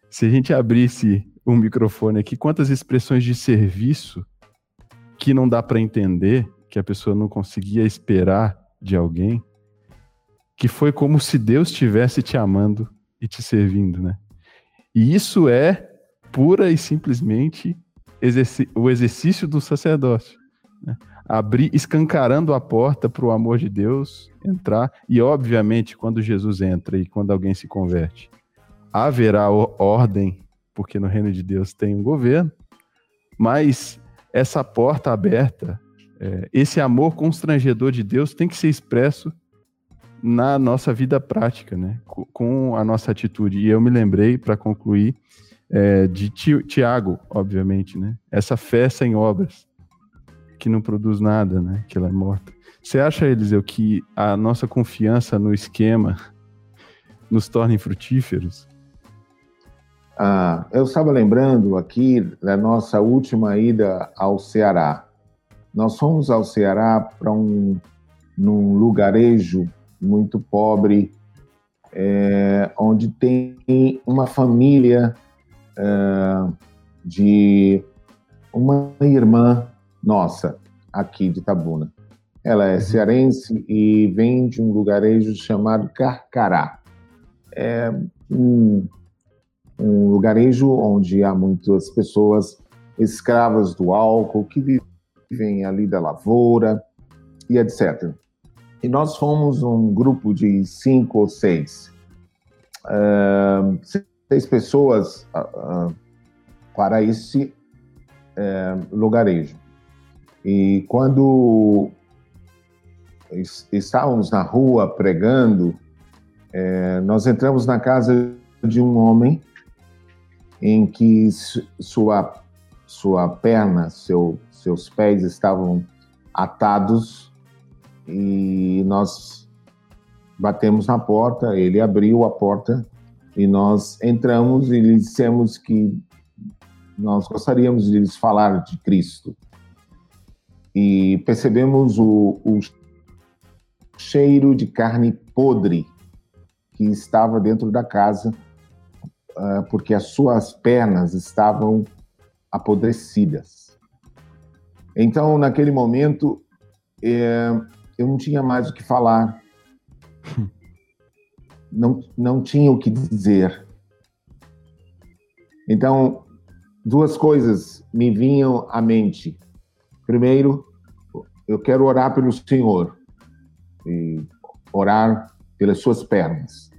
Se a gente abrisse um microfone aqui, quantas expressões de serviço que não dá para entender, que a pessoa não conseguia esperar de alguém, que foi como se Deus estivesse te amando e te servindo, né? E isso é pura e simplesmente exerci o exercício do sacerdócio. Né? Abrir, escancarando a porta para o amor de Deus entrar. E, obviamente, quando Jesus entra e quando alguém se converte, haverá ordem, porque no reino de Deus tem um governo, mas essa porta aberta, é, esse amor constrangedor de Deus tem que ser expresso na nossa vida prática, né? Com a nossa atitude. E eu me lembrei, para concluir, é, de Tiago, obviamente, né? Essa fé sem obras, que não produz nada, né? Que ela é morta. Você acha, Eliseu, que a nossa confiança no esquema nos torna frutíferos? Ah, eu estava lembrando aqui da nossa última ida ao Ceará. nós fomos ao Ceará para um num lugarejo muito pobre, é, onde tem uma família é, de uma irmã nossa aqui de Tabuna. Ela é uhum. cearense e vem de um lugarejo chamado Carcará. É um, um lugarejo onde há muitas pessoas escravas do álcool que vivem ali da lavoura e etc. E nós fomos um grupo de cinco ou seis, uh, seis pessoas uh, para esse uh, lugarejo. E quando estávamos na rua pregando, nós entramos na casa de um homem em que sua sua perna, seu, seus pés estavam atados e nós batemos na porta, ele abriu a porta e nós entramos e lhe dissemos que nós gostaríamos de lhes falar de Cristo. E percebemos o, o cheiro de carne podre que estava dentro da casa, uh, porque as suas pernas estavam apodrecidas. Então, naquele momento, eh, eu não tinha mais o que falar. não, não tinha o que dizer. Então, duas coisas me vinham à mente. Primeiro, eu quero orar pelo Senhor e orar pelas suas pernas.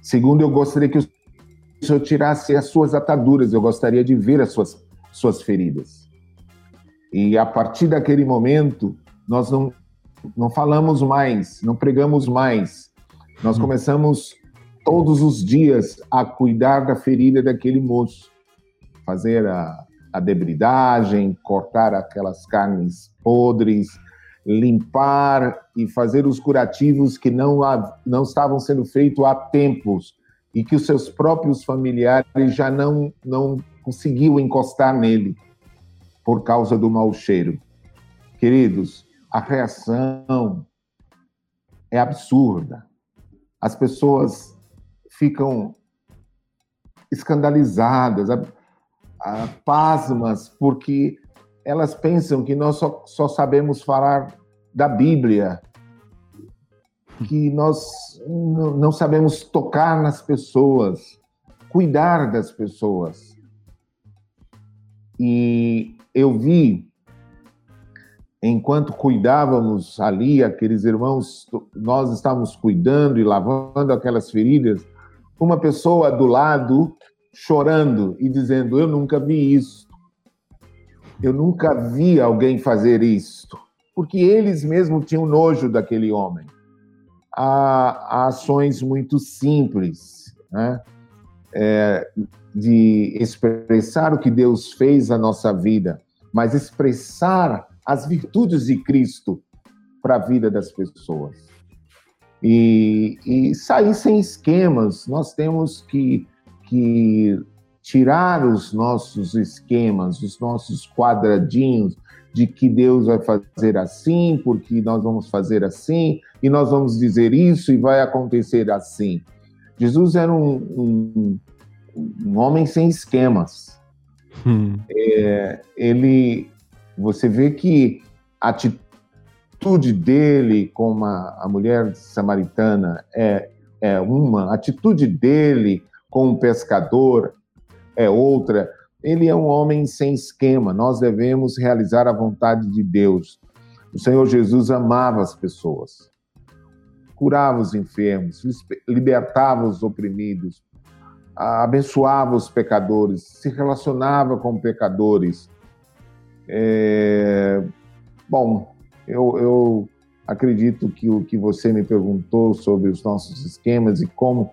Segundo, eu gostaria que o Senhor tirasse as suas ataduras, eu gostaria de ver as suas, suas feridas. E a partir daquele momento, nós não não falamos mais, não pregamos mais. Nós hum. começamos todos os dias a cuidar da ferida daquele moço, fazer a, a debridagem, cortar aquelas carnes podres, limpar e fazer os curativos que não, não estavam sendo feitos há tempos e que os seus próprios familiares já não, não conseguiam encostar nele por causa do mau cheiro. Queridos, a reação é absurda. As pessoas ficam escandalizadas, pasmas, porque elas pensam que nós só, só sabemos falar da Bíblia, que nós não sabemos tocar nas pessoas, cuidar das pessoas. E eu vi enquanto cuidávamos ali, aqueles irmãos, nós estávamos cuidando e lavando aquelas feridas, uma pessoa do lado chorando e dizendo: Eu nunca vi isso. Eu nunca vi alguém fazer isto. Porque eles mesmos tinham nojo daquele homem. Há, há ações muito simples, né? É, de expressar o que Deus fez na nossa vida, mas expressar as virtudes de Cristo para a vida das pessoas. E, e, sair sem esquemas, nós temos que, que tirar os nossos esquemas, os nossos quadradinhos de que Deus vai fazer assim, porque nós vamos fazer assim, e nós vamos dizer isso e vai acontecer assim. Jesus era um, um, um homem sem esquemas. Hum. É, ele, você vê que a atitude dele com a, a mulher samaritana é, é uma, a atitude dele com o pescador é outra. Ele é um homem sem esquema. Nós devemos realizar a vontade de Deus. O Senhor Jesus amava as pessoas, curava os enfermos, libertava os oprimidos, abençoava os pecadores, se relacionava com pecadores. É... Bom, eu, eu acredito que o que você me perguntou sobre os nossos esquemas e como,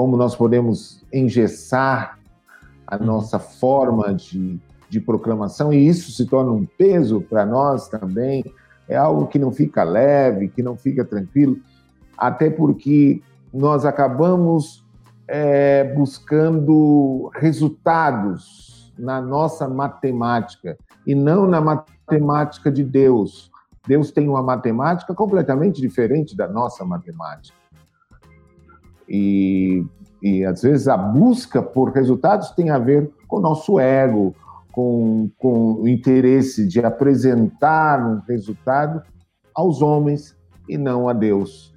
como nós podemos engessar a uhum. nossa forma de, de proclamação, e isso se torna um peso para nós também, é algo que não fica leve, que não fica tranquilo, até porque nós acabamos é, buscando resultados na nossa matemática, e não na matemática de Deus. Deus tem uma matemática completamente diferente da nossa matemática. E, e às vezes a busca por resultados tem a ver com o nosso ego, com, com o interesse de apresentar um resultado aos homens e não a Deus.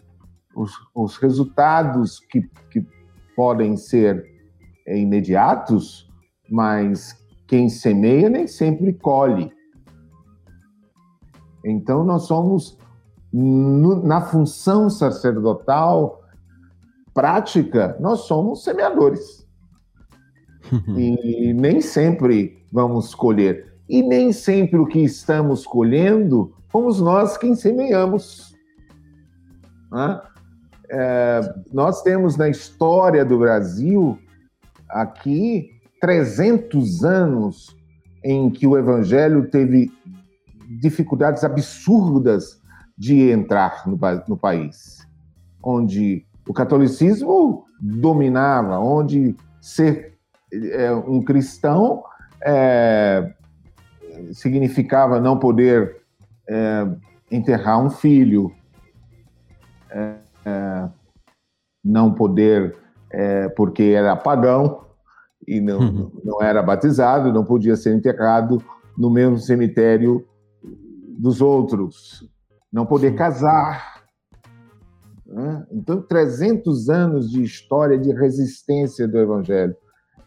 Os, os resultados que, que podem ser imediatos, mas quem semeia nem sempre colhe. Então, nós somos, no, na função sacerdotal prática, nós somos semeadores. e nem sempre vamos colher. E nem sempre o que estamos colhendo fomos nós quem semeamos. Né? É, nós temos na história do Brasil aqui 300 anos em que o evangelho teve dificuldades absurdas de entrar no, no país, onde o catolicismo dominava, onde ser é, um cristão é, significava não poder é, enterrar um filho, é, é, não poder, é, porque era pagão e não, uhum. não era batizado, não podia ser enterrado no mesmo cemitério dos outros, não poder casar. Né? Então, 300 anos de história de resistência do Evangelho.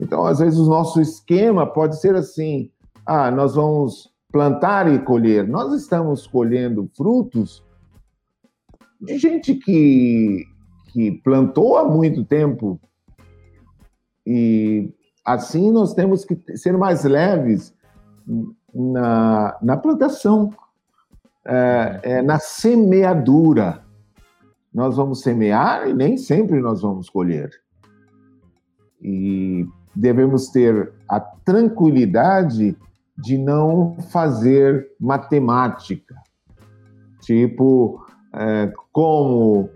Então, às vezes, o nosso esquema pode ser assim: ah, nós vamos plantar e colher. Nós estamos colhendo frutos de gente que, que plantou há muito tempo. E assim nós temos que ser mais leves na, na plantação, é, é, na semeadura. Nós vamos semear e nem sempre nós vamos colher. E devemos ter a tranquilidade de não fazer matemática. Tipo, é, como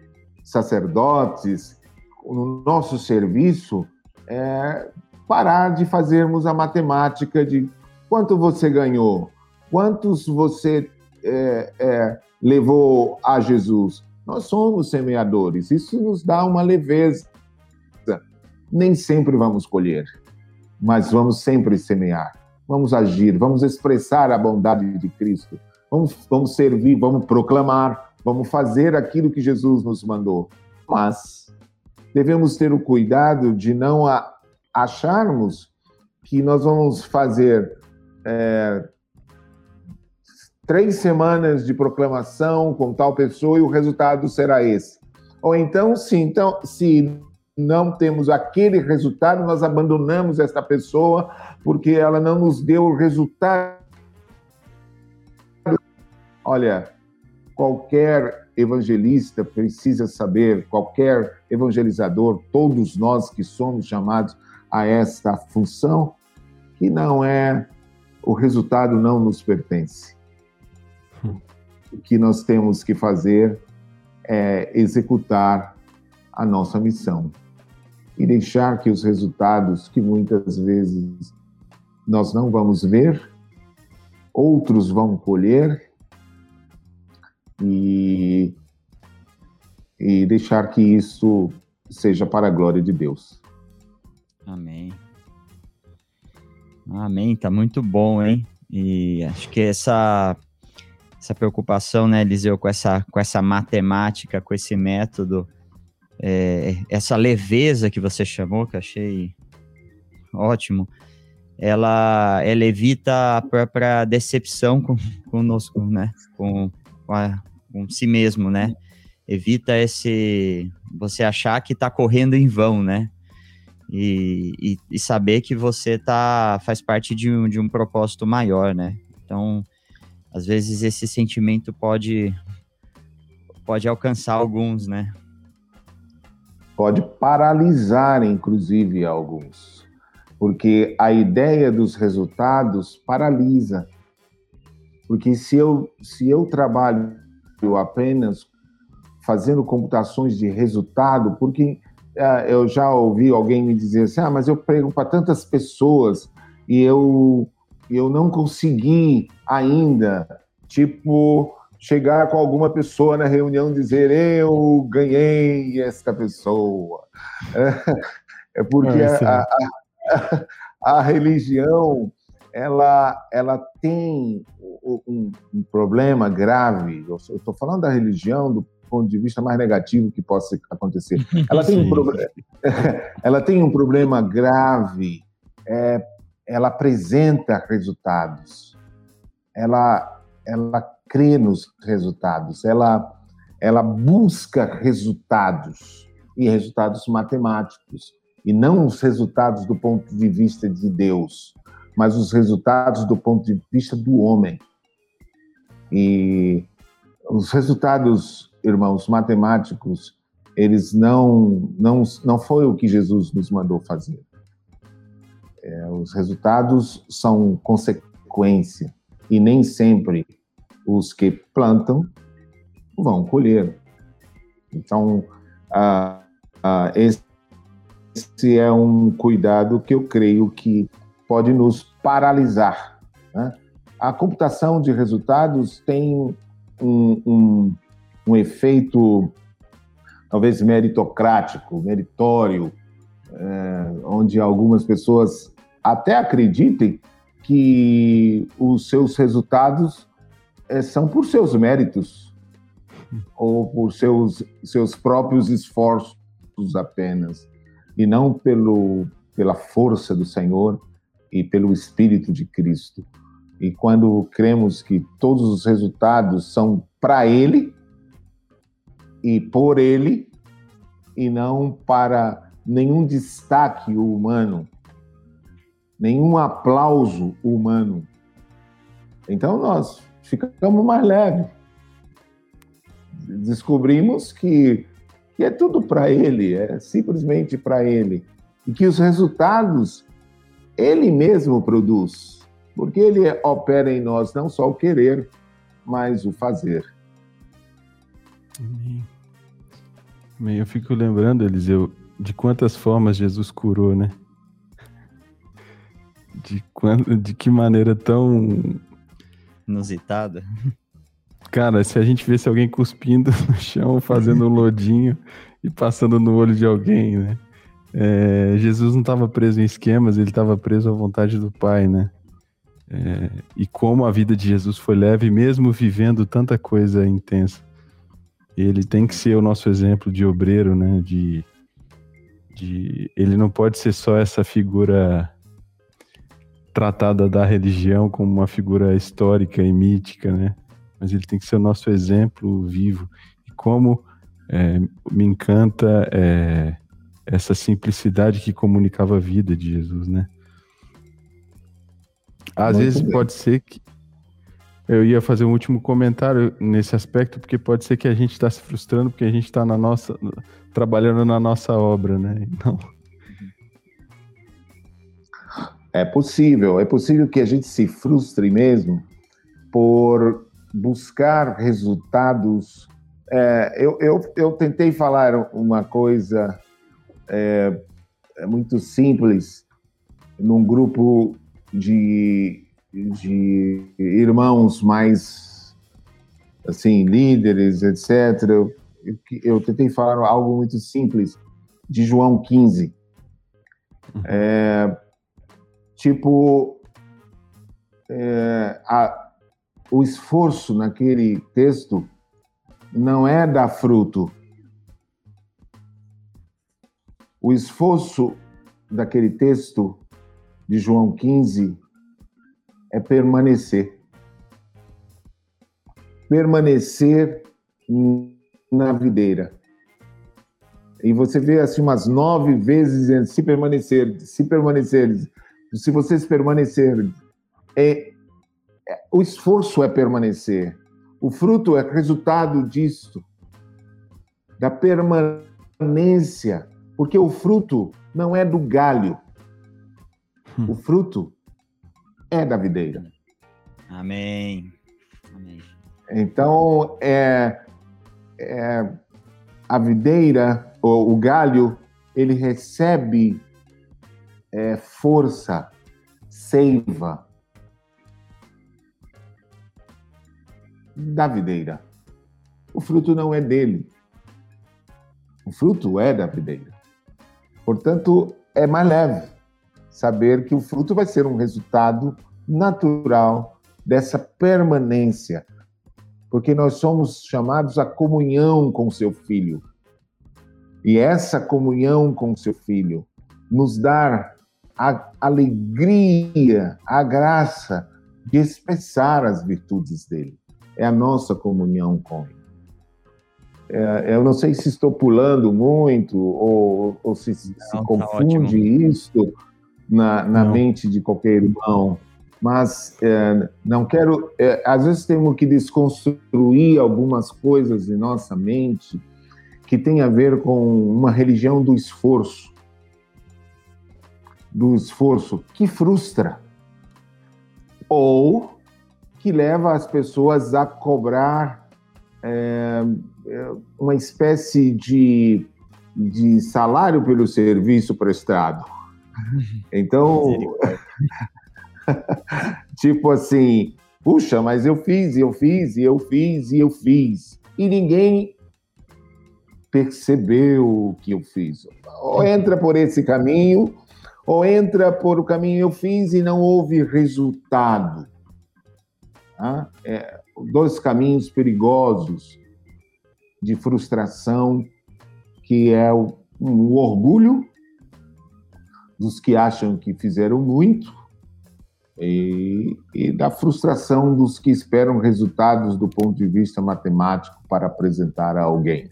sacerdotes, no nosso serviço, é, parar de fazermos a matemática de quanto você ganhou, quantos você é, é, levou a Jesus. Nós somos semeadores, isso nos dá uma leveza nem sempre vamos colher, mas vamos sempre semear. Vamos agir, vamos expressar a bondade de Cristo. Vamos, vamos servir, vamos proclamar, vamos fazer aquilo que Jesus nos mandou. Mas devemos ter o cuidado de não acharmos que nós vamos fazer é, três semanas de proclamação com tal pessoa e o resultado será esse. Ou então, sim, então, se não temos aquele resultado, nós abandonamos esta pessoa porque ela não nos deu o resultado. Olha, qualquer evangelista precisa saber, qualquer evangelizador, todos nós que somos chamados a esta função, que não é o resultado não nos pertence. O que nós temos que fazer é executar a nossa missão e deixar que os resultados que muitas vezes nós não vamos ver, outros vão colher e, e deixar que isso seja para a glória de Deus. Amém. Amém, tá muito bom, hein? E acho que essa essa preocupação, né, Eliseu, com essa com essa matemática, com esse método, é, essa leveza que você chamou, que achei ótimo, ela, ela evita a própria decepção com, conosco, né? Com, com, a, com si mesmo, né? Evita esse você achar que está correndo em vão, né? E, e, e, saber que você tá faz parte de um, de um propósito maior, né? Então, às vezes esse sentimento pode pode alcançar alguns, né? pode paralisar, inclusive, alguns, porque a ideia dos resultados paralisa. Porque se eu, se eu trabalho apenas fazendo computações de resultado, porque uh, eu já ouvi alguém me dizer assim, ah, mas eu prego para tantas pessoas e eu e eu não consegui ainda, tipo, chegar com alguma pessoa na reunião e dizer eu ganhei esta pessoa. É, é porque é, a, a, a, religião ela, ela tem um, um problema grave. Eu estou falando da religião do ponto de vista mais negativo que possa acontecer. Ela tem, um, ela tem um problema grave. É, ela apresenta resultados. Ela, ela crê nos resultados. Ela, ela busca resultados e resultados matemáticos e não os resultados do ponto de vista de Deus mas os resultados do ponto de vista do homem. E os resultados, irmãos, matemáticos, eles não não não foi o que Jesus nos mandou fazer. É, os resultados são consequência e nem sempre os que plantam vão colher. Então, ah, ah, esse, esse é um cuidado que eu creio que pode nos paralisar. Né? A computação de resultados tem um, um, um efeito talvez meritocrático, meritório, é, onde algumas pessoas até acreditem que os seus resultados é, são por seus méritos ou por seus, seus próprios esforços apenas, e não pelo, pela força do Senhor e pelo Espírito de Cristo. E quando cremos que todos os resultados são para Ele e por Ele, e não para nenhum destaque humano, nenhum aplauso humano, então nós ficamos mais leves. Descobrimos que, que é tudo para Ele, é simplesmente para Ele. E que os resultados ele mesmo produz, porque ele opera em nós não só o querer, mas o fazer. Amém. Eu fico lembrando, Eliseu, de quantas formas Jesus curou, né? De, quando, de que maneira tão. Inusitada. Cara, se a gente visse alguém cuspindo no chão, fazendo um lodinho e passando no olho de alguém, né? É, Jesus não estava preso em esquemas, ele estava preso à vontade do Pai, né? É, e como a vida de Jesus foi leve, mesmo vivendo tanta coisa intensa. Ele tem que ser o nosso exemplo de obreiro, né? De, de, ele não pode ser só essa figura tratada da religião como uma figura histórica e mítica, né? Mas ele tem que ser o nosso exemplo vivo. E como é, me encanta é, essa simplicidade que comunicava a vida de Jesus, né? Às Muito vezes bem. pode ser que eu ia fazer um último comentário nesse aspecto, porque pode ser que a gente está se frustrando porque a gente está na nossa trabalhando na nossa obra, né? Então é possível, é possível que a gente se frustre mesmo por buscar resultados. É, eu, eu, eu tentei falar uma coisa é, é muito simples num grupo de, de irmãos mais assim líderes, etc. Eu, eu tentei falar algo muito simples de João 15. Uhum. É, tipo, é, a, o esforço naquele texto não é dar fruto, o esforço daquele texto de João 15 é permanecer. Permanecer na videira. E você vê assim umas nove vezes se permanecer, se permanecer, se vocês permanecerem. É, é, o esforço é permanecer. O fruto é resultado disso, da permanência porque o fruto não é do galho. Hum. O fruto é da videira. Amém. Amém. Então, é, é, a videira, ou o galho, ele recebe é, força, seiva da videira. O fruto não é dele. O fruto é da videira. Portanto, é mais leve saber que o fruto vai ser um resultado natural dessa permanência, porque nós somos chamados à comunhão com seu filho. E essa comunhão com seu filho nos dá a alegria, a graça de expressar as virtudes dele. É a nossa comunhão com ele. É, eu não sei se estou pulando muito ou, ou se, se não, confunde tá isso na, na mente de qualquer irmão, mas é, não quero. É, às vezes temos que desconstruir algumas coisas em nossa mente que tem a ver com uma religião do esforço, do esforço que frustra ou que leva as pessoas a cobrar é, é uma espécie de, de salário pelo serviço prestado. Então, tipo assim, puxa, mas eu fiz, eu fiz, eu fiz, e eu fiz. E ninguém percebeu o que eu fiz. Ou entra por esse caminho, ou entra por o caminho eu fiz e não houve resultado. Tá? É, dois caminhos perigosos de frustração, que é o, o orgulho dos que acham que fizeram muito e, e, da frustração dos que esperam resultados do ponto de vista matemático para apresentar a alguém.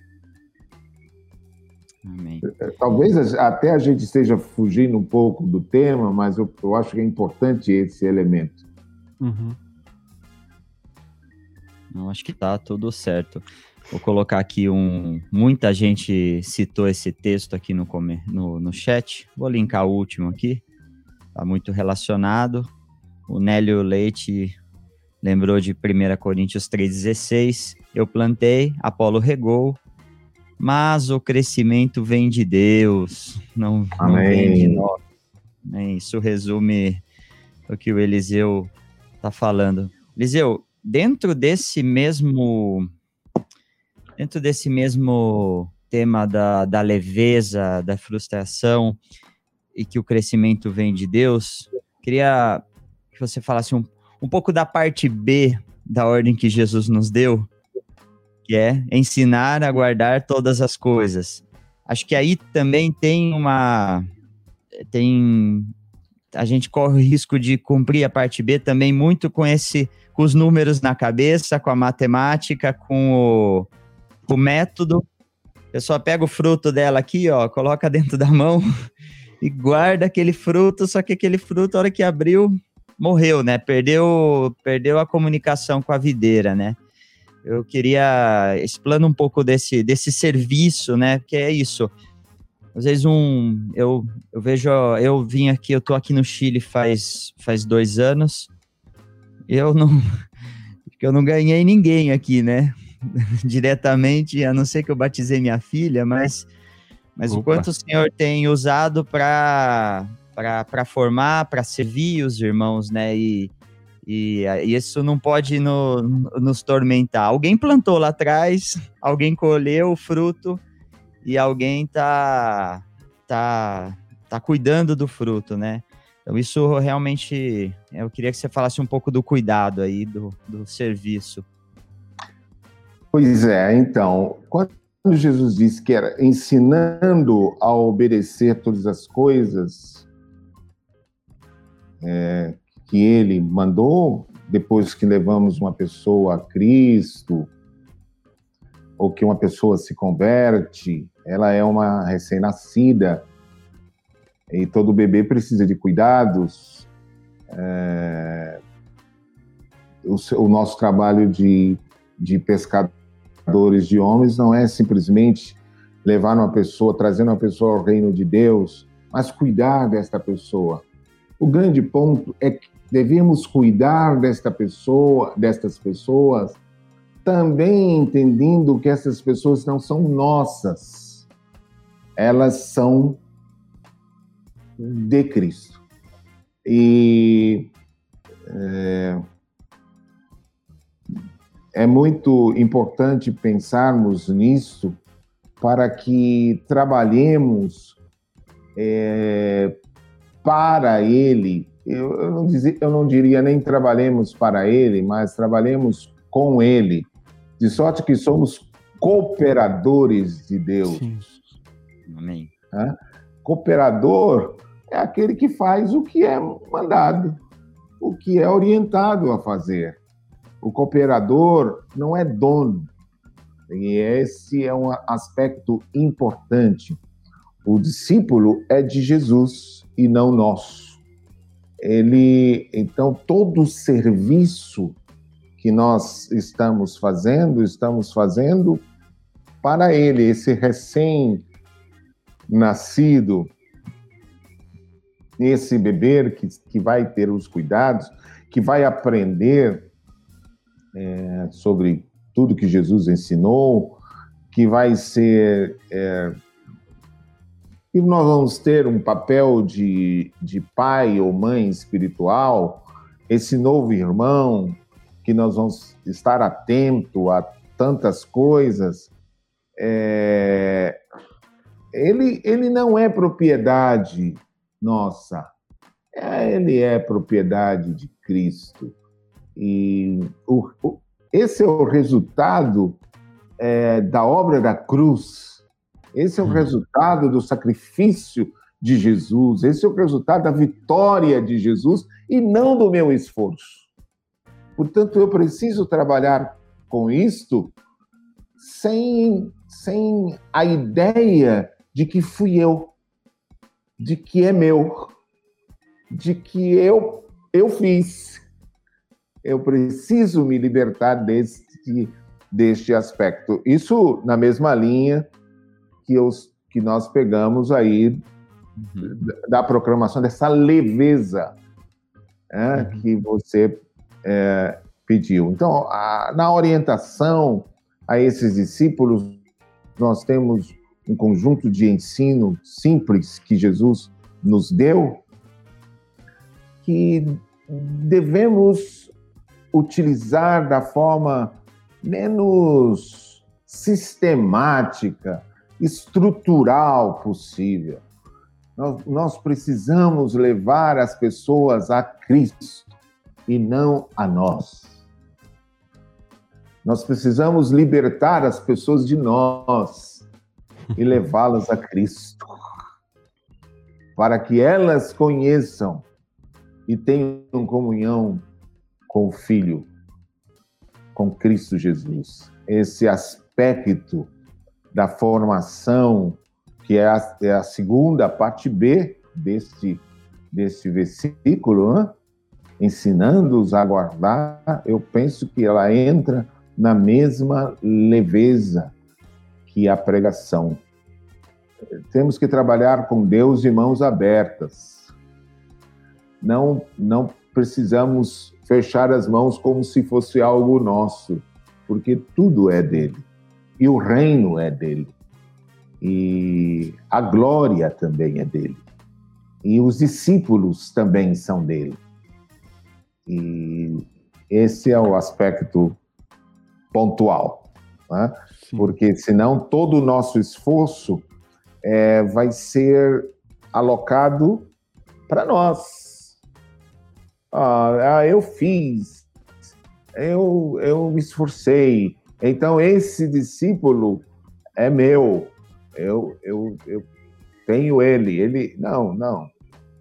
Amém. É, talvez até a gente esteja fugindo um pouco do tema, mas eu, eu acho que é importante esse elemento. Uhum. Eu acho que tá tudo certo. Vou colocar aqui um. Muita gente citou esse texto aqui no, no, no chat. Vou linkar o último aqui. Está muito relacionado. O Nélio Leite lembrou de 1 Coríntios 3,16. Eu plantei, Apolo regou, mas o crescimento vem de Deus, não, não vem de nós. Isso resume o que o Eliseu está falando. Eliseu, dentro desse mesmo dentro desse mesmo tema da, da leveza, da frustração e que o crescimento vem de Deus, queria que você falasse um, um pouco da parte B da ordem que Jesus nos deu, que é ensinar a guardar todas as coisas. Acho que aí também tem uma tem a gente corre o risco de cumprir a parte B também muito com esse com os números na cabeça, com a matemática, com o, o método. A pessoa pega o fruto dela aqui, ó, coloca dentro da mão e guarda aquele fruto, só que aquele fruto, a hora que abriu, morreu, né? Perdeu, perdeu a comunicação com a videira, né? Eu queria explanar um pouco desse, desse serviço, né? Porque é isso. Às vezes um, eu, eu vejo, eu vim aqui, eu tô aqui no Chile faz, faz dois anos. Eu não, eu não ganhei ninguém aqui, né? diretamente, a não ser que eu batizei minha filha, mas, mas o quanto o Senhor tem usado para formar, para servir os irmãos, né? E, e, e isso não pode no, nos tormentar. Alguém plantou lá atrás, alguém colheu o fruto e alguém tá, tá, tá cuidando do fruto, né? Então, isso realmente, eu queria que você falasse um pouco do cuidado aí, do, do serviço. Pois é, então, quando Jesus disse que era ensinando a obedecer todas as coisas é, que ele mandou, depois que levamos uma pessoa a Cristo, ou que uma pessoa se converte, ela é uma recém-nascida, e todo bebê precisa de cuidados. É, o, o, nosso trabalho de, de pescador de homens não é simplesmente levar uma pessoa, trazer uma pessoa ao reino de Deus, mas cuidar desta pessoa. O grande ponto é que devemos cuidar desta pessoa, destas pessoas, também entendendo que essas pessoas não são nossas. Elas são de Cristo. E é, é muito importante pensarmos nisso para que trabalhemos é, para Ele. Eu, eu, não dizia, eu não diria nem trabalhemos para Ele, mas trabalhemos com Ele, de sorte que somos cooperadores de Deus. Sim. Amém. Cooperador é aquele que faz o que é mandado, o que é orientado a fazer. O cooperador não é dono. E esse é um aspecto importante. O discípulo é de Jesus e não nosso. Ele, então, todo o serviço que nós estamos fazendo, estamos fazendo para ele, esse recém-nascido, esse bebê que, que vai ter os cuidados, que vai aprender é, sobre tudo que Jesus ensinou, que vai ser. É, e nós vamos ter um papel de, de pai ou mãe espiritual, esse novo irmão, que nós vamos estar atento a tantas coisas. É, ele, ele não é propriedade nossa, é, ele é propriedade de Cristo. E o, o, esse é o resultado é, da obra da cruz. Esse é o hum. resultado do sacrifício de Jesus. Esse é o resultado da vitória de Jesus e não do meu esforço. Portanto, eu preciso trabalhar com isto sem, sem a ideia de que fui eu, de que é meu, de que eu, eu fiz eu preciso me libertar deste, deste aspecto. Isso na mesma linha que, os, que nós pegamos aí uhum. da, proclamação dessa leveza né, uhum. que você é, pediu. Então, a, na orientação a esses discípulos, nós temos um conjunto de ensino simples que Jesus nos deu, que devemos utilizar da forma menos sistemática, estrutural possível. Nós, nós precisamos levar as pessoas a Cristo e não a nós. Nós precisamos libertar as pessoas de nós e levá-las a Cristo, para que elas conheçam e tenham comunhão com o Filho, com Cristo Jesus. Esse aspecto da formação, que é a, é a segunda parte B deste, deste versículo, né? ensinando-os a guardar, eu penso que ela entra na mesma leveza que a pregação. Temos que trabalhar com Deus de mãos abertas. Não, não precisamos fechar as mãos como se fosse algo nosso, porque tudo é dele. E o reino é dele. E a glória também é dele. E os discípulos também são dele. E esse é o aspecto pontual. Né? Porque senão todo o nosso esforço é, vai ser alocado para nós, ah, ah, eu fiz, eu, eu me esforcei. Então, esse discípulo é meu, eu, eu, eu tenho ele. Ele, não, não,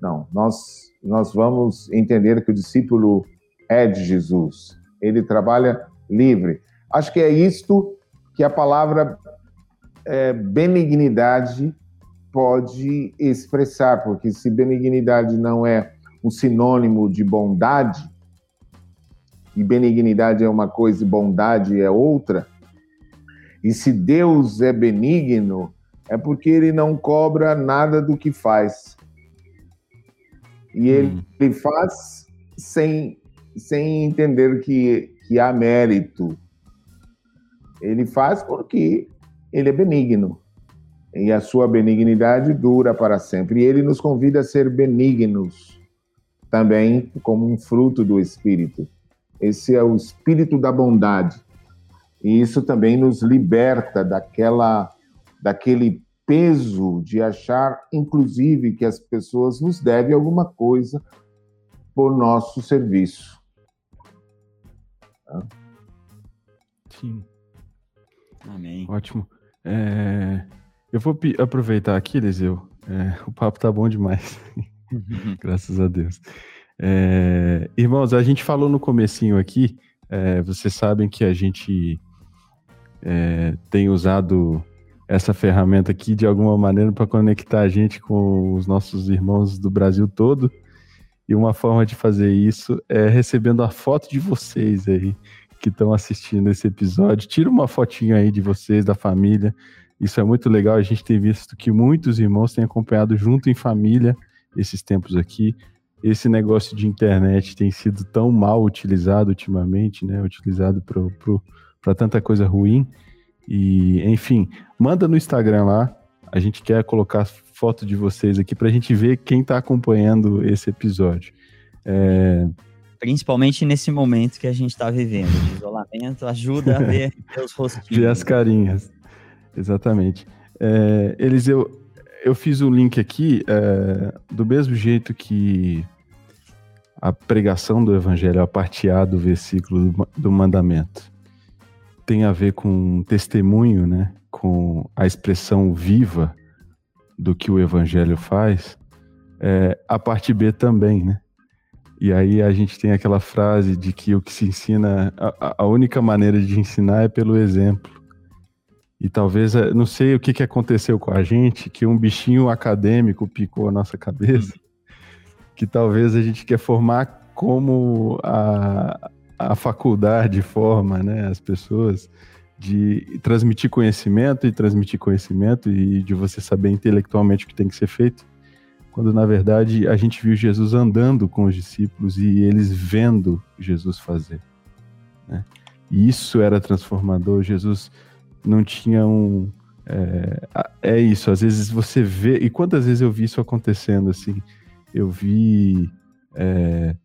não. Nós, nós vamos entender que o discípulo é de Jesus. Ele trabalha livre. Acho que é isto que a palavra é, benignidade pode expressar, porque se benignidade não é um sinônimo de bondade, e benignidade é uma coisa e bondade é outra. E se Deus é benigno, é porque ele não cobra nada do que faz. E ele, hum. ele faz sem, sem entender que, que há mérito. Ele faz porque ele é benigno. E a sua benignidade dura para sempre. E ele nos convida a ser benignos também como um fruto do Espírito. Esse é o espírito da bondade. E isso também nos liberta daquela, daquele peso de achar, inclusive, que as pessoas nos devem alguma coisa por nosso serviço. Sim. Amém. Ótimo. É, eu vou aproveitar aqui, Eliseu. É, o papo tá bom demais. Graças a Deus. É, irmãos, a gente falou no comecinho aqui, é, vocês sabem que a gente é, tem usado essa ferramenta aqui de alguma maneira para conectar a gente com os nossos irmãos do Brasil todo. E uma forma de fazer isso é recebendo a foto de vocês aí que estão assistindo esse episódio. Tira uma fotinha aí de vocês, da família. Isso é muito legal. A gente tem visto que muitos irmãos têm acompanhado junto em família esses tempos aqui. Esse negócio de internet tem sido tão mal utilizado ultimamente, né? Utilizado para tanta coisa ruim. E, enfim, manda no Instagram lá. A gente quer colocar foto de vocês aqui para a gente ver quem está acompanhando esse episódio. É, principalmente nesse momento que a gente está vivendo de isolamento, ajuda a ver os rostinhos. Ver as carinhas, exatamente. É, Eliseu, eu fiz o link aqui é, do mesmo jeito que a pregação do evangelho, a parte A do versículo do, do mandamento, tem a ver com testemunho, né? com a expressão viva do que o evangelho faz, é, a parte B também, né? E aí a gente tem aquela frase de que o que se ensina, a, a única maneira de ensinar é pelo exemplo. E talvez, é, não sei o que, que aconteceu com a gente, que um bichinho acadêmico picou a nossa cabeça, que talvez a gente quer formar como a, a faculdade forma né, as pessoas de transmitir conhecimento e transmitir conhecimento e de você saber intelectualmente o que tem que ser feito quando na verdade a gente viu Jesus andando com os discípulos e eles vendo Jesus fazer. Né? E isso era transformador. Jesus não tinha um. É, é, isso, às vezes você vê. E quantas vezes eu vi isso acontecendo assim? Eu vi é,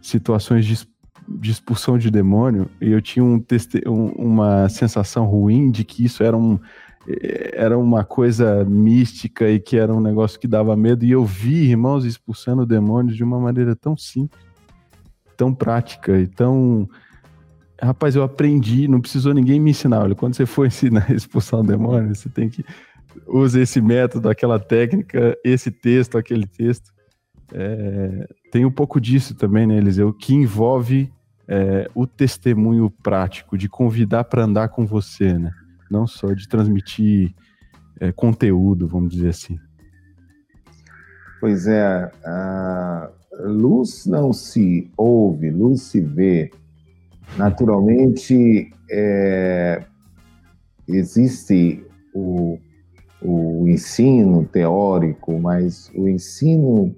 situações de, de, expulsão de demônio e eu tinha um, um, uma sensação ruim de que isso era um era uma coisa mística e que era um negócio que dava medo. E eu vi irmãos expulsando demônios de uma maneira tão simples, tão prática e tão. Rapaz, eu aprendi, não precisou ninguém me ensinar. Olha, quando você for ensinar a expulsar um demônio, você tem que usar esse método, aquela técnica, esse texto, aquele texto. É, tem um pouco disso também, né, Eliseu, que envolve é, o testemunho prático, de convidar para andar com você, né? não só de transmitir é, conteúdo, vamos dizer assim. Pois é, luz não se ouve, luz se vê. Naturalmente, é, existe o, o ensino teórico, mas o ensino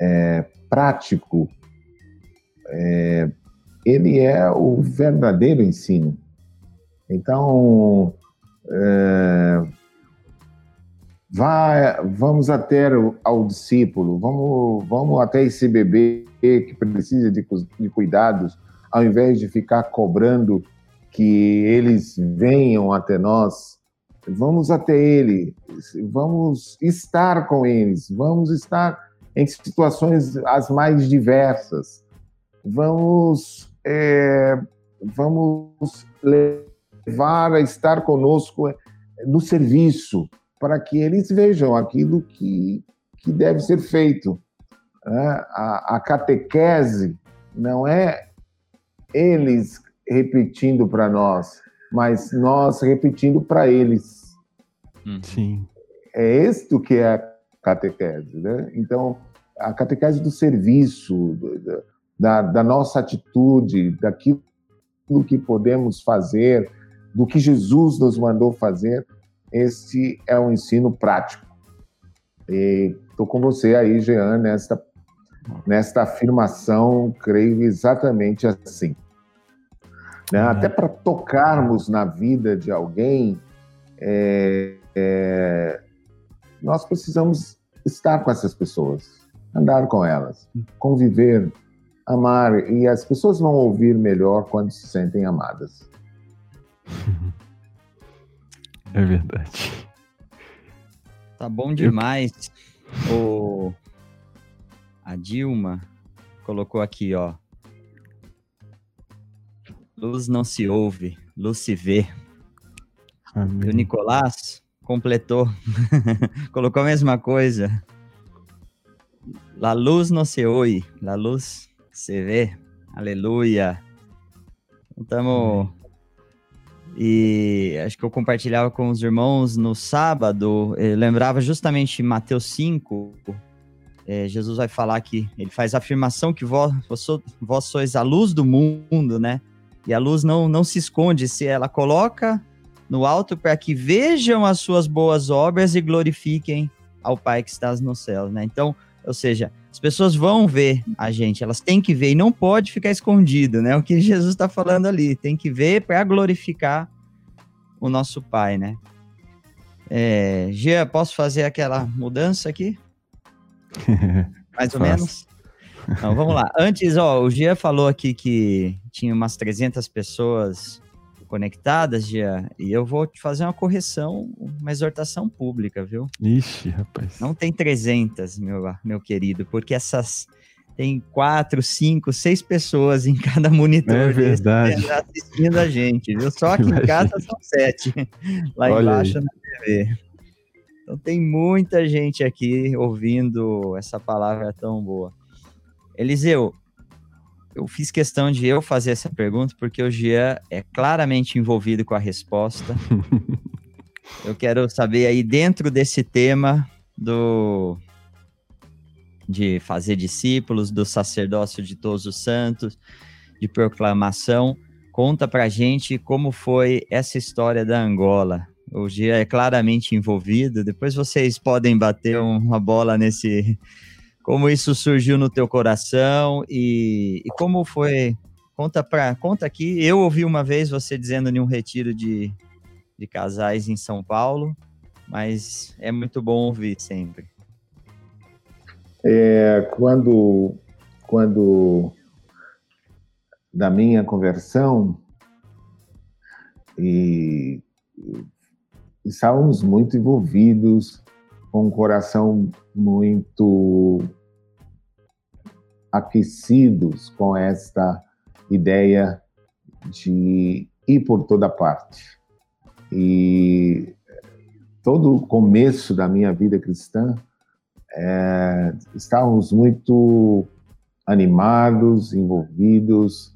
é, prático, é, ele é o verdadeiro ensino. Então, é, vai, vamos até ao discípulo, vamos, vamos até esse bebê que precisa de, de cuidados, ao invés de ficar cobrando que eles venham até nós, vamos até ele, vamos estar com eles, vamos estar em situações as mais diversas, vamos, é, vamos levar a estar conosco no serviço, para que eles vejam aquilo que, que deve ser feito. Né? A, a catequese não é eles repetindo para nós, mas nós repetindo para eles. Uhum. Sim. É isto que é a catequese. Né? Então, a catequese do serviço, da, da nossa atitude, daquilo que podemos fazer, do que Jesus nos mandou fazer, esse é um ensino prático. E estou com você aí, Jean, nesta, nesta afirmação, creio exatamente assim. Né? Uhum. Até para tocarmos na vida de alguém, é, é, nós precisamos estar com essas pessoas, andar com elas, conviver, amar, e as pessoas vão ouvir melhor quando se sentem amadas. É verdade. Tá bom demais. O... A Dilma colocou aqui, ó. Luz não se ouve, luz se vê. Amém. E o Nicolás completou, colocou a mesma coisa. La luz não se ouve, la luz se vê. Aleluia. Estamos. E acho que eu compartilhava com os irmãos no sábado, lembrava justamente Mateus 5. É, Jesus vai falar que ele faz a afirmação que vós, vós sois a luz do mundo, né? E a luz não, não se esconde, se ela coloca no alto para que vejam as suas boas obras e glorifiquem ao Pai que estás no céu, né? Então, ou seja, as pessoas vão ver a gente, elas têm que ver e não pode ficar escondido, né? O que Jesus está falando ali, tem que ver para glorificar o nosso Pai, né? É, Gia, posso fazer aquela mudança aqui? Mais ou menos? Então, vamos lá. Antes, ó, o Gia falou aqui que tinha umas 300 pessoas conectadas, Gia, e eu vou te fazer uma correção, uma exortação pública, viu? Ixi, rapaz. Não tem 300, meu, meu querido, porque essas tem quatro, cinco, seis pessoas em cada monitor. É verdade. Assistindo a gente, viu? Só aqui em casa são sete. Lá Olha embaixo aí. na TV. Então tem muita gente aqui ouvindo essa palavra tão boa. Eliseu, eu fiz questão de eu fazer essa pergunta porque o Jean é claramente envolvido com a resposta. eu quero saber aí dentro desse tema do de fazer discípulos, do sacerdócio de todos os santos, de proclamação. Conta pra gente como foi essa história da Angola. O Gia é claramente envolvido. Depois vocês podem bater uma bola nesse como isso surgiu no teu coração e, e como foi. Conta para conta aqui. Eu ouvi uma vez você dizendo em um retiro de, de casais em São Paulo, mas é muito bom ouvir sempre. É, quando, quando da minha conversão e estávamos muito envolvidos com um coração muito aquecidos com esta ideia de ir por toda parte. E todo o começo da minha vida cristã, é, estávamos muito animados, envolvidos,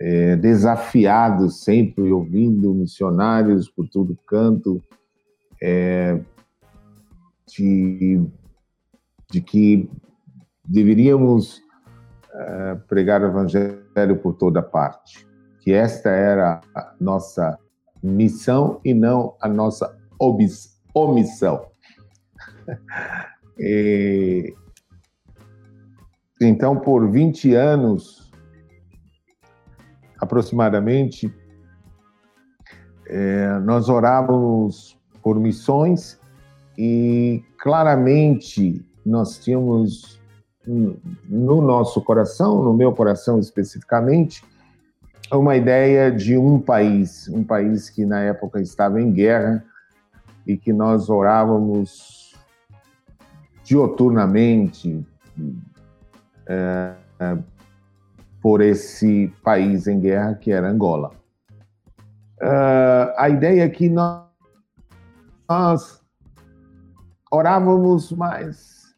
é, desafiados, sempre ouvindo missionários por todo canto, é, de, de que deveríamos é, pregar o evangelho por toda parte, que esta era a nossa missão e não a nossa omissão. e, então, por 20 anos, aproximadamente, é, nós orávamos por missões e claramente nós tínhamos no nosso coração, no meu coração especificamente, uma ideia de um país, um país que na época estava em guerra e que nós orávamos dioturnamente é, é, por esse país em guerra que era Angola. Uh, a ideia é que nós, nós orávamos, mas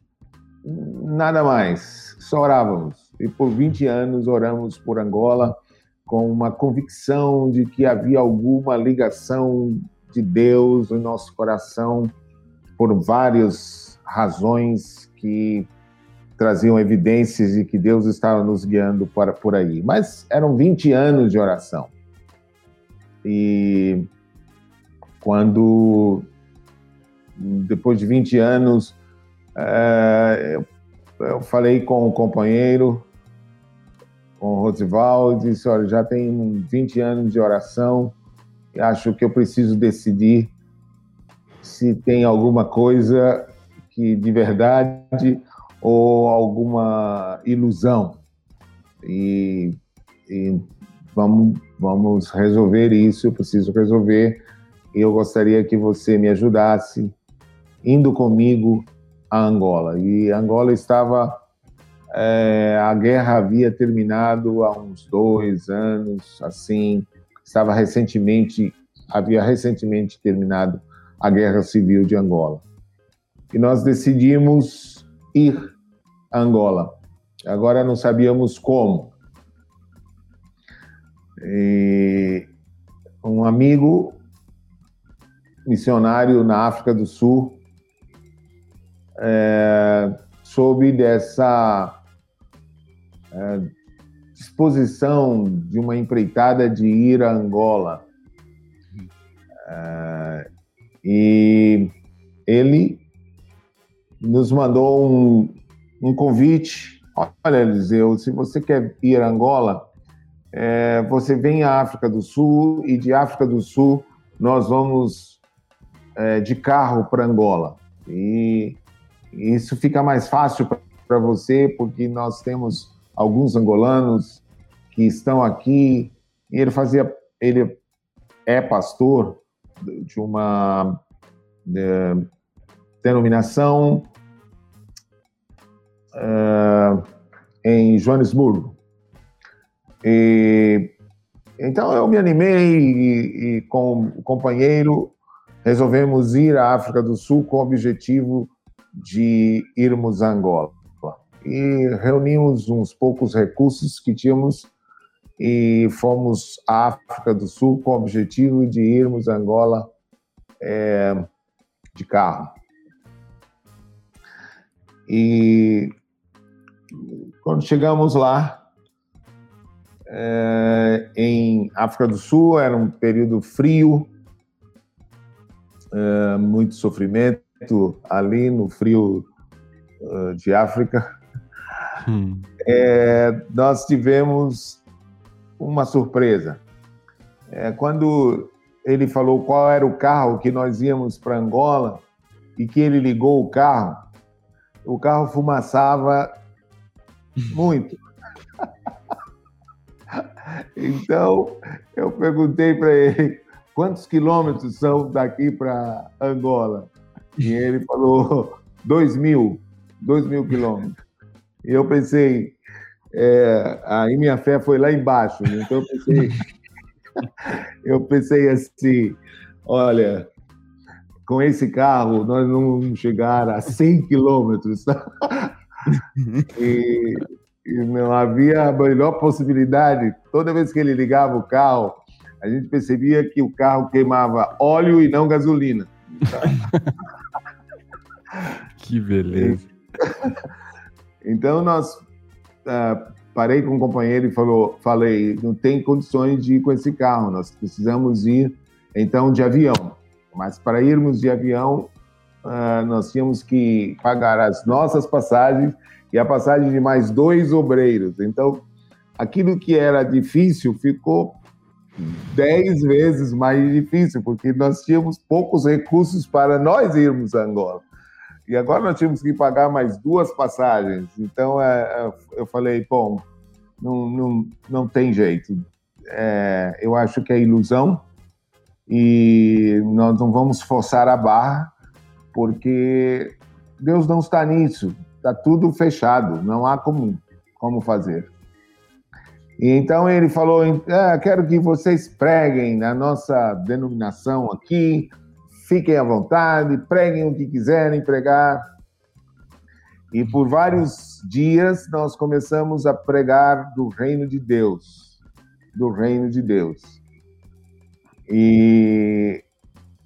nada mais, só orávamos. E por 20 anos oramos por Angola com uma convicção de que havia alguma ligação de Deus no nosso coração por várias razões que traziam evidências de que Deus estava nos guiando para por aí. Mas eram 20 anos de oração. E quando depois de 20 anos é, eu, falei com o companheiro, com o Rosivaldo, disse: olha, já tem 20 anos de oração, e acho que eu preciso decidir se tem alguma coisa que de verdade ou alguma ilusão. E, e vamos, vamos resolver isso, eu preciso resolver. E eu gostaria que você me ajudasse indo comigo a Angola. E Angola estava. É, a guerra havia terminado há uns dois anos, assim, estava recentemente, havia recentemente terminado a guerra civil de Angola. E nós decidimos ir a Angola. Agora não sabíamos como. E um amigo missionário na África do Sul é, dessa é, disposição de uma empreitada de ir a Angola. É, e ele nos mandou um, um convite. Olha, Eliseu, se você quer ir a Angola, é, você vem à África do Sul e de África do Sul nós vamos é, de carro para Angola. E isso fica mais fácil para você, porque nós temos alguns angolanos que estão aqui. E ele fazia, ele é pastor de uma de, denominação uh, em Joanesburgo. E, então eu me animei e, e com o companheiro resolvemos ir à África do Sul com o objetivo de irmos a Angola. E reunimos uns poucos recursos que tínhamos e fomos à África do Sul com o objetivo de irmos a Angola é, de carro. E quando chegamos lá, é, em África do Sul, era um período frio, é, muito sofrimento ali no frio uh, de África. Hum. É, nós tivemos uma surpresa. É, quando ele falou qual era o carro que nós íamos para Angola e que ele ligou o carro, o carro fumaçava muito. então, eu perguntei para ele quantos quilômetros são daqui para Angola. E ele falou dois mil, dois mil quilômetros. E eu pensei, é, aí minha fé foi lá embaixo. Né? Então eu pensei, eu pensei assim, olha, com esse carro nós não vamos chegar a 100 quilômetros. e, e não havia a melhor possibilidade. Toda vez que ele ligava o carro, a gente percebia que o carro queimava óleo e não gasolina. Que beleza. Então nós uh, parei com um companheiro e falou, falei, não tem condições de ir com esse carro, nós precisamos ir então de avião. Mas para irmos de avião, uh, nós tínhamos que pagar as nossas passagens e a passagem de mais dois obreiros. Então, aquilo que era difícil ficou dez vezes mais difícil, porque nós tínhamos poucos recursos para nós irmos a Angola. E agora nós tínhamos que pagar mais duas passagens. Então é, é, eu falei, bom, não, não, não tem jeito. É, eu acho que é ilusão e nós não vamos forçar a barra, porque Deus não está nisso. Está tudo fechado, não há como, como fazer. E então ele falou: é, quero que vocês preguem na nossa denominação aqui, fiquem à vontade, preguem o que quiserem pregar. E por vários dias nós começamos a pregar do reino de Deus, do reino de Deus. E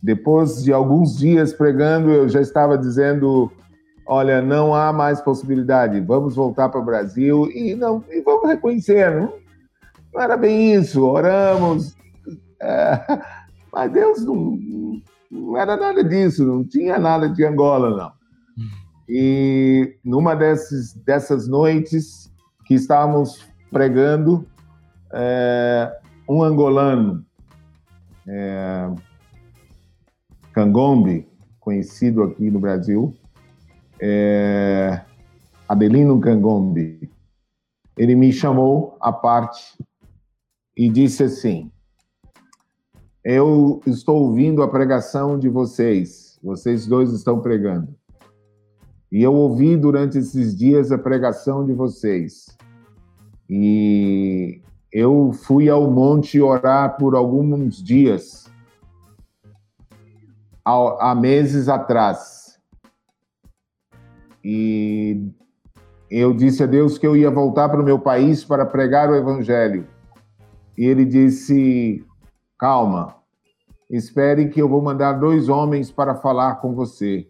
depois de alguns dias pregando, eu já estava dizendo: olha, não há mais possibilidade, vamos voltar para o Brasil e, não, e vamos reconhecer, não, não era bem isso, oramos, é, mas Deus não, não era nada disso, não tinha nada de Angola, não. E numa dessas, dessas noites que estávamos pregando, é, um angolano, é, Cangombe, conhecido aqui no Brasil, é, Adelino Cangombe, ele me chamou à parte e disse assim: Eu estou ouvindo a pregação de vocês, vocês dois estão pregando. E eu ouvi durante esses dias a pregação de vocês. E eu fui ao monte orar por alguns dias, há meses atrás. E eu disse a Deus que eu ia voltar para o meu país para pregar o evangelho. E ele disse: Calma, espere que eu vou mandar dois homens para falar com você.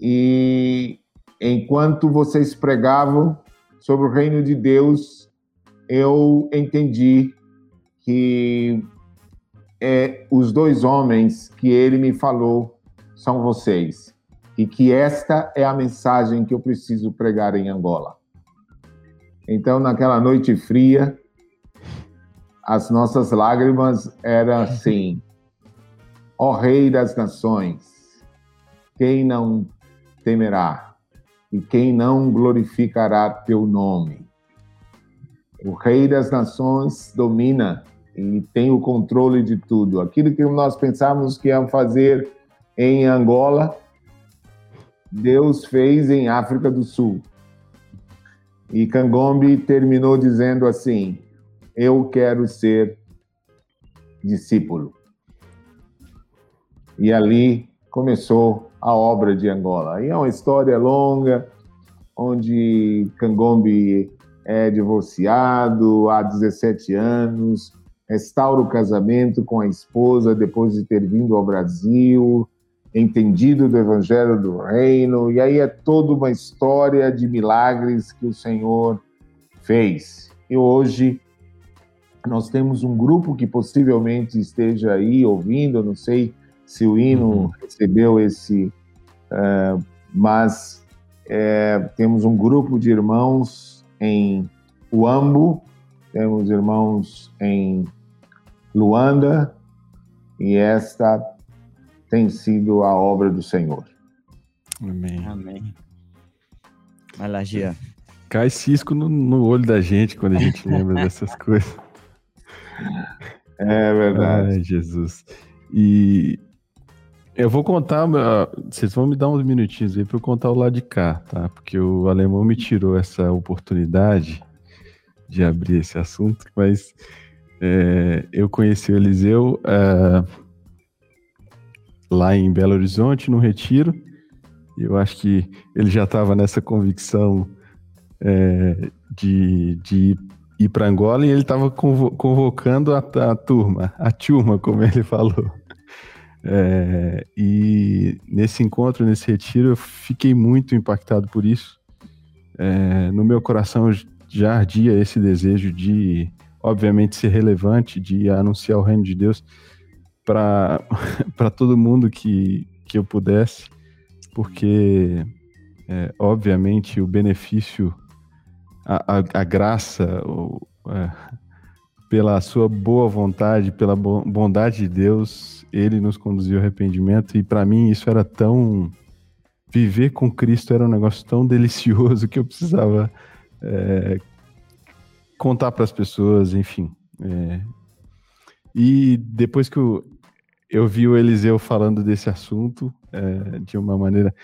E enquanto vocês pregavam sobre o reino de Deus, eu entendi que é, os dois homens que ele me falou são vocês e que esta é a mensagem que eu preciso pregar em Angola. Então, naquela noite fria, as nossas lágrimas eram assim: ó Rei das Nações, quem não temerá e quem não glorificará teu nome. O Rei das Nações domina e tem o controle de tudo. Aquilo que nós pensávamos que iam fazer em Angola, Deus fez em África do Sul. E Kangombe terminou dizendo assim: Eu quero ser discípulo. E ali começou a obra de Angola. E é uma história longa, onde Cangombe é divorciado há 17 anos, restaura o casamento com a esposa depois de ter vindo ao Brasil, entendido do Evangelho do Reino, e aí é toda uma história de milagres que o Senhor fez. E hoje nós temos um grupo que possivelmente esteja aí ouvindo, não sei se o hino uhum. recebeu esse, uh, mas é, temos um grupo de irmãos em Uambo, temos irmãos em Luanda, e esta tem sido a obra do Senhor. Amém. Amém. Vai lá, Gia. Cai cisco no, no olho da gente quando a gente lembra dessas coisas. É verdade. Ai, Jesus. E eu vou contar, vocês vão me dar uns minutinhos aí para eu contar o lado de cá, tá? Porque o alemão me tirou essa oportunidade de abrir esse assunto, mas é, eu conheci o Eliseu é, lá em Belo Horizonte, no Retiro, eu acho que ele já estava nessa convicção é, de, de ir para Angola e ele estava convocando a, a turma, a turma, como ele falou. É, e nesse encontro, nesse retiro, eu fiquei muito impactado por isso. É, no meu coração já ardia esse desejo de, obviamente, ser relevante, de anunciar o reino de Deus para todo mundo que, que eu pudesse, porque, é, obviamente, o benefício, a, a, graça, o, é, pela sua boa vontade, pela bondade de Deus, ele nos conduziu ao arrependimento e para mim isso era tão viver com Cristo era um negócio tão delicioso que eu precisava é, contar para as pessoas, enfim. É. E depois que eu, eu, vi o Eliseu falando desse assunto é, de uma maneira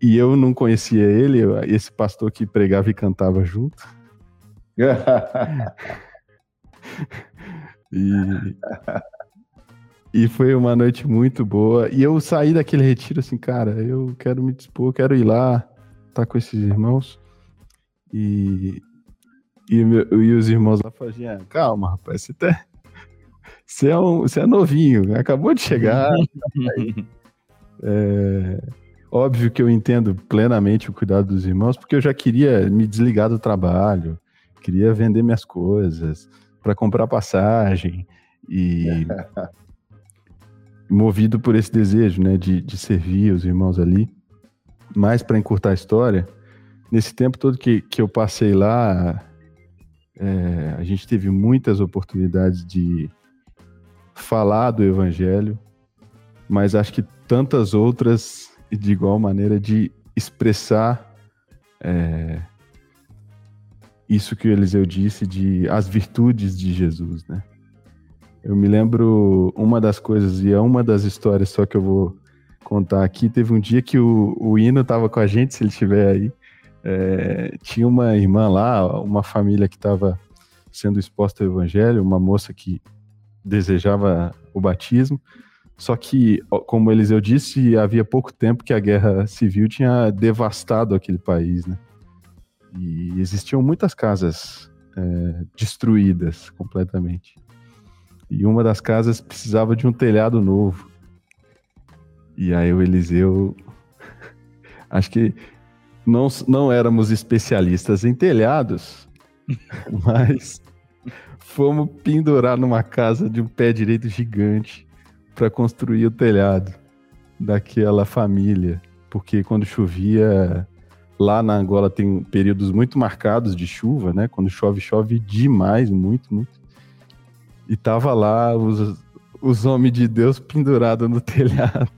e eu não conhecia ele, esse pastor que pregava e cantava junto. e, e foi uma noite muito boa. E eu saí daquele retiro assim, cara, eu quero me dispor, quero ir lá, estar tá com esses irmãos. E, e, e os irmãos lá falaram, ah, calma, rapaz, você, tá, você, é um, você é novinho, acabou de chegar. é, óbvio que eu entendo plenamente o cuidado dos irmãos, porque eu já queria me desligar do trabalho, queria vender minhas coisas, para comprar passagem e movido por esse desejo, né, de, de servir os irmãos ali. Mas para encurtar a história, nesse tempo todo que, que eu passei lá, é, a gente teve muitas oportunidades de falar do evangelho, mas acho que tantas outras de igual maneira de expressar é, isso que o Eliseu disse de as virtudes de Jesus, né? Eu me lembro uma das coisas, e é uma das histórias só que eu vou contar aqui. Teve um dia que o, o Hino estava com a gente, se ele estiver aí. É, tinha uma irmã lá, uma família que estava sendo exposta ao evangelho, uma moça que desejava o batismo. Só que, como Eliseu disse, havia pouco tempo que a guerra civil tinha devastado aquele país, né? E existiam muitas casas é, destruídas completamente. E uma das casas precisava de um telhado novo. E aí o Eliseu. Acho que não, não éramos especialistas em telhados, mas fomos pendurar numa casa de um pé direito gigante para construir o telhado daquela família. Porque quando chovia, lá na Angola tem períodos muito marcados de chuva, né? Quando chove, chove demais, muito, muito. E tava lá os, os homens de Deus pendurados no telhado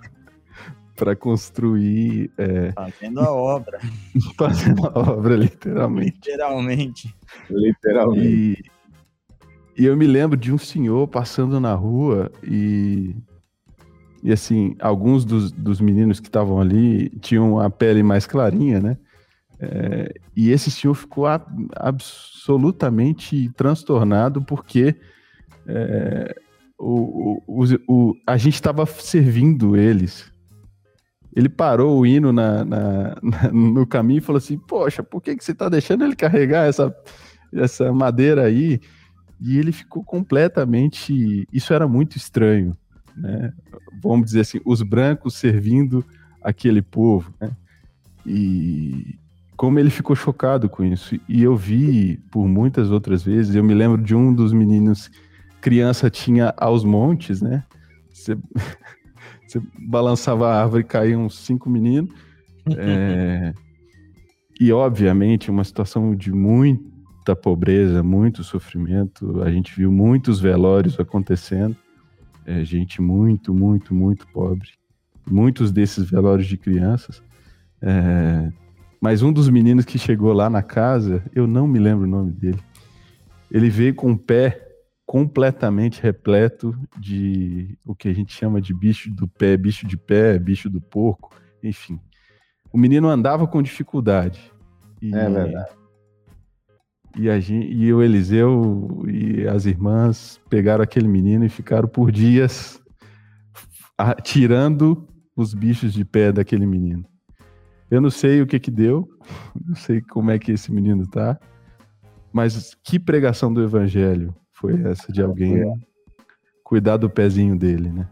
para construir. É... Fazendo a obra. Fazendo a obra, literalmente. Literalmente. Literalmente. E, e eu me lembro de um senhor passando na rua e. E assim, alguns dos, dos meninos que estavam ali tinham a pele mais clarinha, né? É, e esse senhor ficou a, absolutamente transtornado porque é, o, o, o, a gente estava servindo eles. Ele parou o hino na, na, na, no caminho e falou assim: Poxa, por que, que você está deixando ele carregar essa, essa madeira aí? E ele ficou completamente. Isso era muito estranho, né? Vamos dizer assim, os brancos servindo aquele povo, né? E como ele ficou chocado com isso. E eu vi por muitas outras vezes, eu me lembro de um dos meninos criança tinha aos montes, né? Você, você balançava a árvore e caíam uns cinco meninos. É, e, obviamente, uma situação de muita pobreza, muito sofrimento. A gente viu muitos velórios acontecendo. É, gente muito, muito, muito pobre. Muitos desses velórios de crianças. É, mas um dos meninos que chegou lá na casa, eu não me lembro o nome dele. Ele veio com o pé completamente repleto de o que a gente chama de bicho do pé, bicho de pé, bicho do porco, enfim. O menino andava com dificuldade. E, é verdade. E, a gente, e o Eliseu e as irmãs pegaram aquele menino e ficaram por dias tirando os bichos de pé daquele menino. Eu não sei o que que deu, não sei como é que esse menino tá, mas que pregação do evangelho foi essa de alguém cuidar do pezinho dele, né?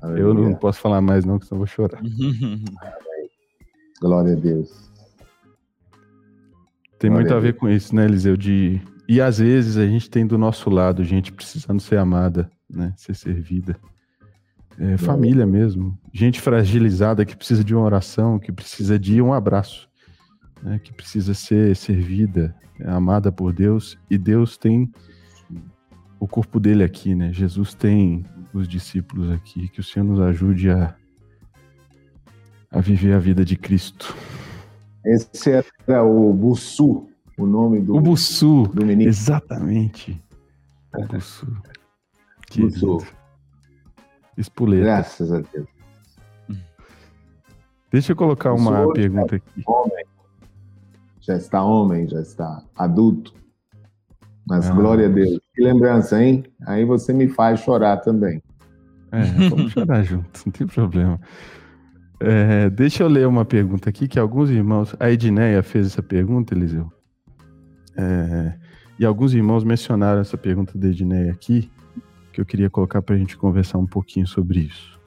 Aleluia. Eu não posso falar mais não, que senão eu vou chorar. Glória a Deus. Tem muito a ver com isso, né, Eliseu? De... E às vezes a gente tem do nosso lado gente precisando ser amada, né? Ser servida. É, família mesmo. Gente fragilizada que precisa de uma oração, que precisa de um abraço, né? que precisa ser servida, amada por Deus. E Deus tem o corpo dele aqui, né? Jesus tem os discípulos aqui, que o Senhor nos ajude a, a viver a vida de Cristo. Esse era o Bussu, o nome do, o Bussu, do menino. Exatamente. O Bussu. Que Bussu. Espuleta. Graças a Deus. Deixa eu colocar uma pergunta aqui. Homem. Já está homem, já está adulto. Mas ah, glória a Deus. Que lembrança, hein? Aí você me faz chorar também. É, vamos chorar juntos, não tem problema. É, deixa eu ler uma pergunta aqui que alguns irmãos. A Edneia fez essa pergunta, Eliseu. É, e alguns irmãos mencionaram essa pergunta da Edneia aqui, que eu queria colocar para a gente conversar um pouquinho sobre isso.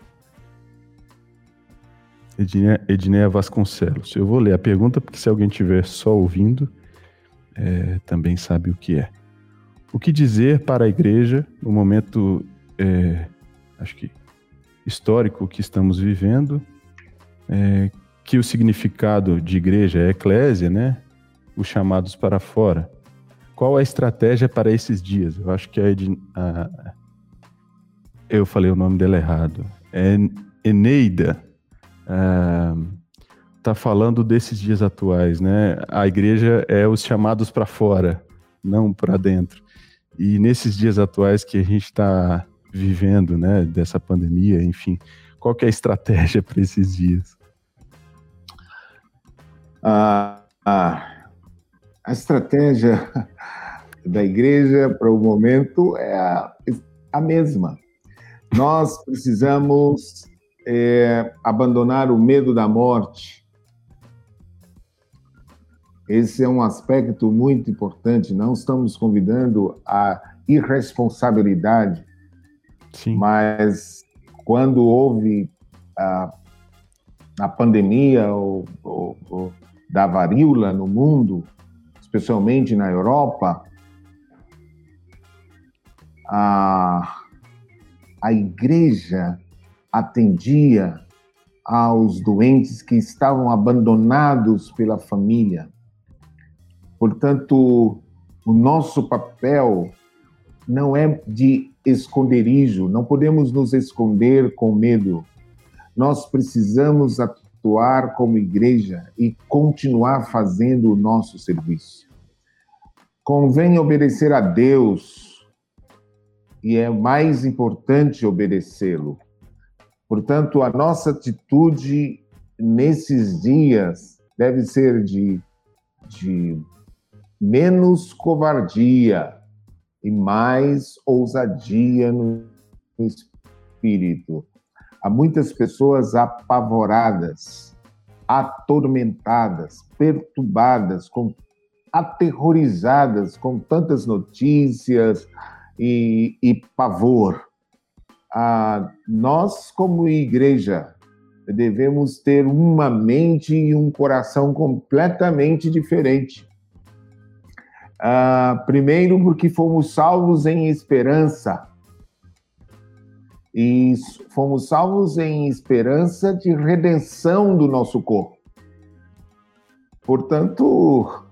Edneia, Edneia Vasconcelos. Eu vou ler a pergunta, porque se alguém estiver só ouvindo, é, também sabe o que é. O que dizer para a igreja no momento, é, acho que histórico que estamos vivendo, é, que o significado de igreja é eclésia, né? Os chamados para fora. Qual a estratégia para esses dias? Eu acho que a, a eu falei o nome dela errado. É Eneida. Ah, tá falando desses dias atuais, né? A igreja é os chamados para fora, não para dentro. E nesses dias atuais que a gente está vivendo, né, dessa pandemia, enfim, qual é a estratégia para esses dias? Ah, ah, a estratégia da igreja para o momento é a, a mesma. Nós precisamos é, abandonar o medo da morte. Esse é um aspecto muito importante. Não estamos convidando a irresponsabilidade, Sim. mas quando houve a, a pandemia ou, ou, ou da varíola no mundo, especialmente na Europa, a, a igreja atendia aos doentes que estavam abandonados pela família. Portanto, o nosso papel não é de esconderijo, não podemos nos esconder com medo. Nós precisamos atuar como igreja e continuar fazendo o nosso serviço. Convém obedecer a Deus e é mais importante obedecê-lo. Portanto, a nossa atitude nesses dias deve ser de, de menos covardia e mais ousadia no espírito. Há muitas pessoas apavoradas, atormentadas, perturbadas, com, aterrorizadas com tantas notícias e, e pavor. Ah, nós, como igreja, devemos ter uma mente e um coração completamente diferente. Ah, primeiro, porque fomos salvos em esperança e fomos salvos em esperança de redenção do nosso corpo. Portanto,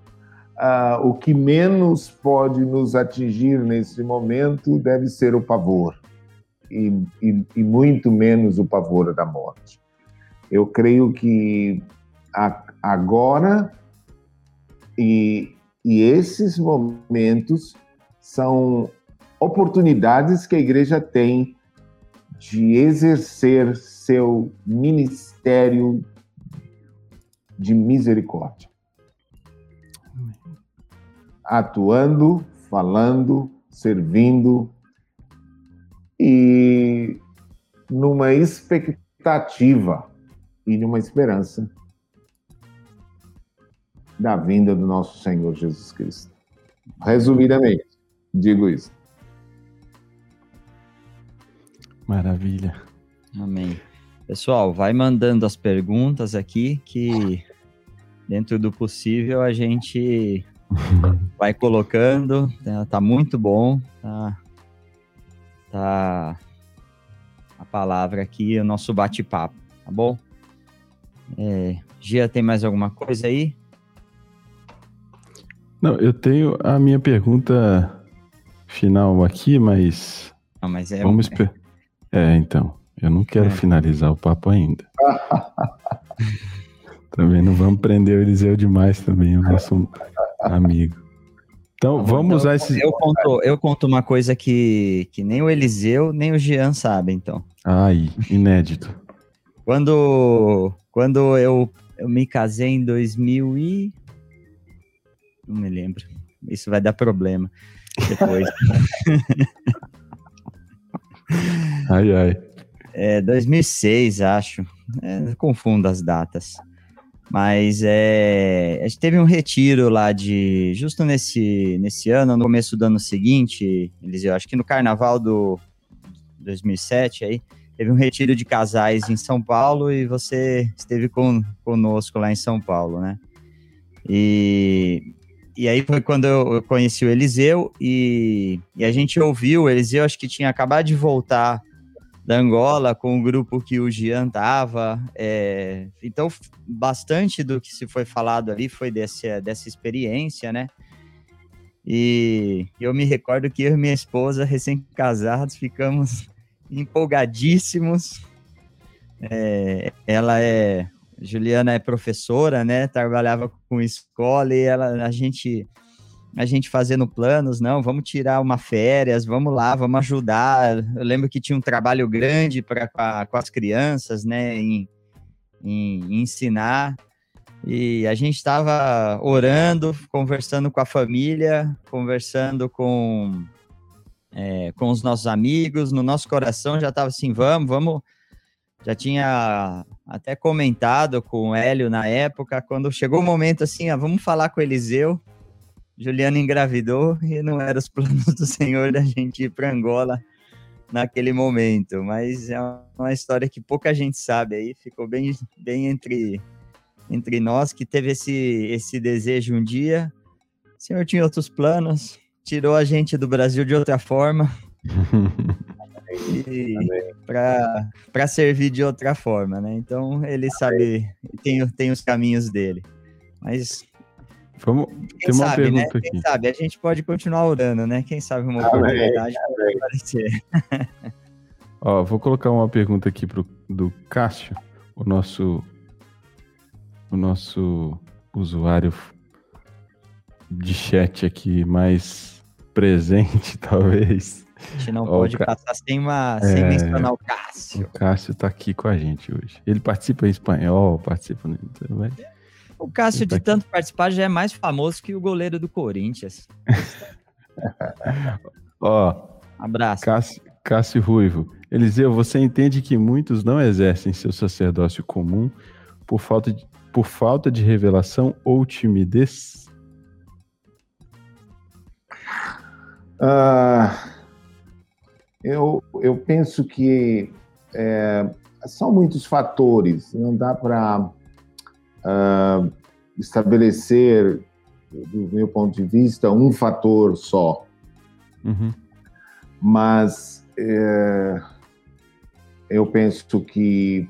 uh, o que menos pode nos atingir nesse momento deve ser o pavor, e, e, e muito menos o pavor da morte. Eu creio que a, agora e, e esses momentos são oportunidades que a igreja tem de exercer seu ministério de misericórdia. Atuando, falando, servindo e numa expectativa e numa esperança da vinda do nosso Senhor Jesus Cristo. Resumidamente, digo isso. Maravilha. Amém. Pessoal, vai mandando as perguntas aqui que dentro do possível a gente vai colocando. Tá, tá, muito bom. Tá, tá a palavra aqui, o nosso bate-papo, tá bom? É, Gia, tem mais alguma coisa aí? Não, eu tenho a minha pergunta final aqui, mas. Não, mas é. Vamos esperar. É, então. Eu não quero é. finalizar o papo ainda. também não vamos prender o Eliseu demais também, o nosso amigo. Então, vamos então, usar esse. Eu conto, eu conto uma coisa que, que nem o Eliseu, nem o Jean sabem, então. Ai, inédito. quando quando eu, eu me casei em 2000 e... Não me lembro. Isso vai dar problema depois. Ai, ai. É 2006, acho. É, confundo as datas. Mas é, a gente teve um retiro lá de. Justo nesse, nesse ano, no começo do ano seguinte, eles, eu acho que no carnaval do 2007 aí, teve um retiro de casais em São Paulo e você esteve com, conosco lá em São Paulo, né? E e aí foi quando eu conheci o Eliseu e, e a gente ouviu, o Eliseu acho que tinha acabado de voltar da Angola com o grupo que o Gian tava. É, então, bastante do que se foi falado ali foi desse, dessa experiência, né? E eu me recordo que eu e minha esposa, recém-casados, ficamos empolgadíssimos. É, ela é Juliana é professora, né? Trabalhava com escola e ela, a gente a gente fazendo planos, não, vamos tirar uma férias, vamos lá, vamos ajudar. Eu lembro que tinha um trabalho grande para com as crianças, né, em, em, ensinar. E a gente estava orando, conversando com a família, conversando com, é, com os nossos amigos. No nosso coração já estava assim: vamos, vamos. Já tinha até comentado com o Hélio na época, quando chegou o momento assim: ah, vamos falar com o Eliseu. Juliana engravidou e não era os planos do Senhor da gente ir para Angola naquele momento, mas é uma história que pouca gente sabe aí, ficou bem, bem entre, entre nós, que teve esse, esse desejo um dia. O Senhor tinha outros planos, tirou a gente do Brasil de outra forma. para servir de outra forma, né? Então ele sabe, tem, tem os caminhos dele. Mas Vamos, Quem tem uma sabe, né? pergunta Quem aqui. sabe, a gente pode continuar orando, né? Quem sabe uma oportunidade pode aparecer. Ó, vou colocar uma pergunta aqui pro, do Cássio, o nosso, o nosso usuário de chat aqui mais presente, talvez. A gente não Ó, pode o Ca- passar sem, uma, sem É. mencionar o O Cássio. Cássio tá aqui com a gente hoje. Ele participa em espanhol, participa. no- O Cássio, Tá de aqui. tanto participar, já é mais famoso que o goleiro do Corinthians. Ó, Abraço. Cássio, Cássio Ruivo. Eliseu, você entende que muitos não exercem seu sacerdócio comum por falta de, por falta de revelação ou timidez? Ah, eu, eu penso que é, são muitos fatores, não dá para estabelecer, do meu ponto de vista, um fator só, Uhum. mas é, eu penso que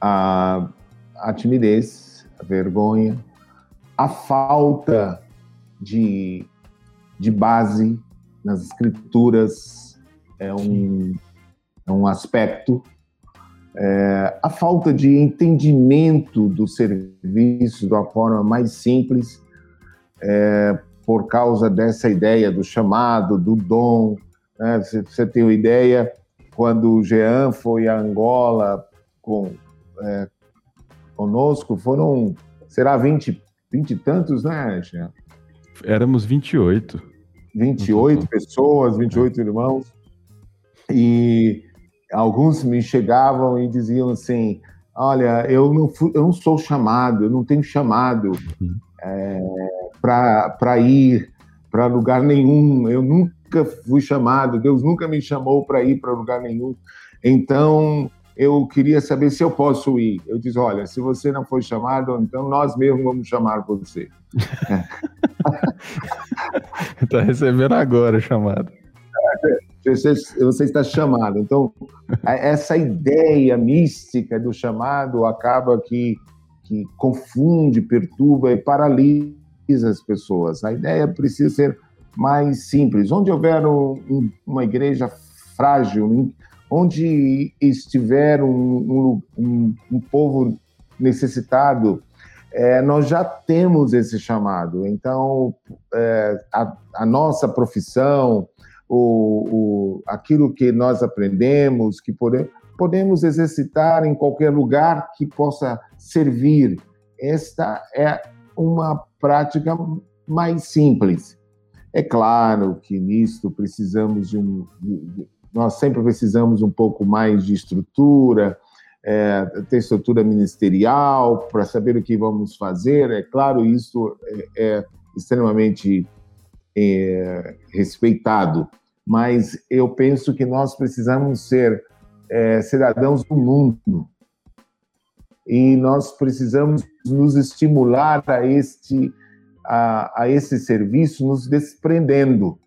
a, a timidez, a vergonha, a falta de, de base nas escrituras é um, é um aspecto. É, a falta de entendimento do serviço de uma forma mais simples, é, por causa dessa ideia do chamado, do dom. Né? Você, tem uma ideia, quando o Jean foi a Angola com, é, conosco, foram, será 20, 20 e tantos, né, Jean? Éramos 28. 28 Uhum. pessoas, 28 irmãos, e alguns me chegavam e diziam assim: Olha, eu não, fui, eu não sou chamado, eu não tenho chamado Uhum. é, para ir para lugar nenhum, eu nunca fui chamado, Deus nunca me chamou para ir para lugar nenhum, então eu queria saber se eu posso ir. Eu disse: Olha, se você não foi chamado, então nós mesmos vamos chamar você. tá recebendo agora a chamada. você, você está chamado. Então, essa ideia mística do chamado acaba que, que confunde, perturba e paralisa as pessoas. A ideia precisa ser mais simples. Onde houver um- um- uma igreja frágil, onde estiver um, um- um- povo necessitado, é, nós já temos esse chamado. Então, é, a, a nossa profissão, o, o, aquilo que nós aprendemos, que pode, podemos exercitar em qualquer lugar que possa servir. Esta é uma prática mais simples. É claro que nisto precisamos de um. Nós sempre precisamos um pouco mais de estrutura, é, ter estrutura ministerial para saber o que vamos fazer. É claro, isso é, é extremamente é, respeitado, mas eu penso que nós precisamos ser é, cidadãos do mundo e nós precisamos nos estimular a este a, a esse serviço, nos desprendendo.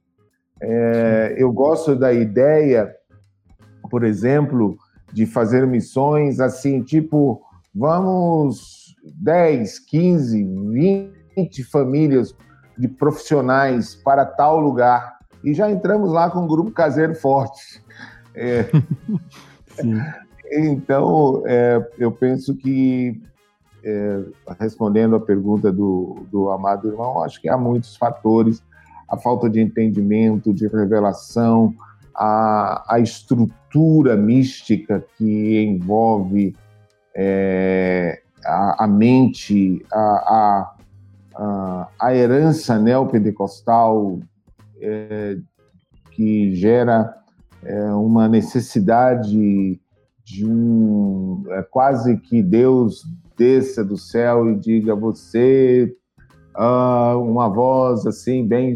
É, eu gosto da ideia, por exemplo, de fazer missões assim, tipo, vamos 10, 15, 20 famílias de profissionais para tal lugar. E já entramos lá com um grupo caseiro forte. É. Então, é, eu penso que, é, respondendo à pergunta do, do amado irmão, acho que há muitos fatores, a falta de entendimento, de revelação, a, a estrutura mística que envolve é, a, a, mente, a, a, a herança neopentecostal é, que gera é, uma necessidade de um é, quase que Deus desça do céu e diga você ah, uma voz assim bem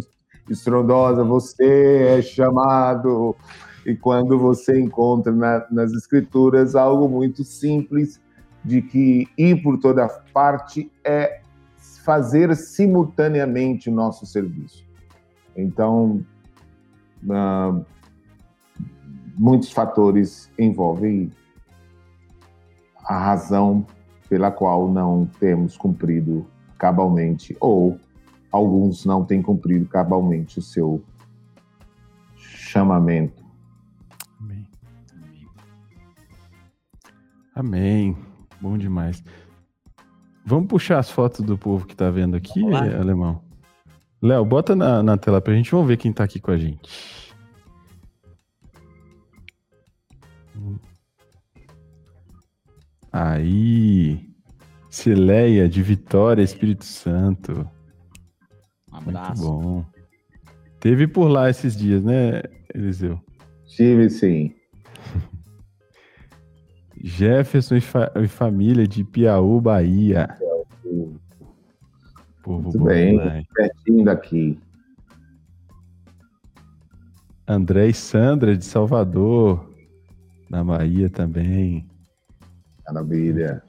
estrondosa você é chamado. E quando você encontra na, nas escrituras algo muito simples de que ir por toda parte é fazer simultaneamente o nosso serviço. Então ah, muitos fatores envolvem a razão pela qual não temos cumprido cabalmente, ou alguns não têm cumprido cabalmente o seu chamamento. Amém. Amém. Bom demais. Vamos puxar as fotos do povo que está vendo aqui, Alemão? Léo, bota na, na tela para a gente, vamos ver quem está aqui com a gente. Aí. Cileia de Vitória, Espírito Santo. Um abraço. Muito bom. Teve por lá esses dias, né, Eliseu? Tive sim. Jefferson e, fa e, família de Piauí, Bahia. Povo Muito bom, bem, né? pertinho daqui. André e Sandra de Salvador, na Bahia também. Maravilha.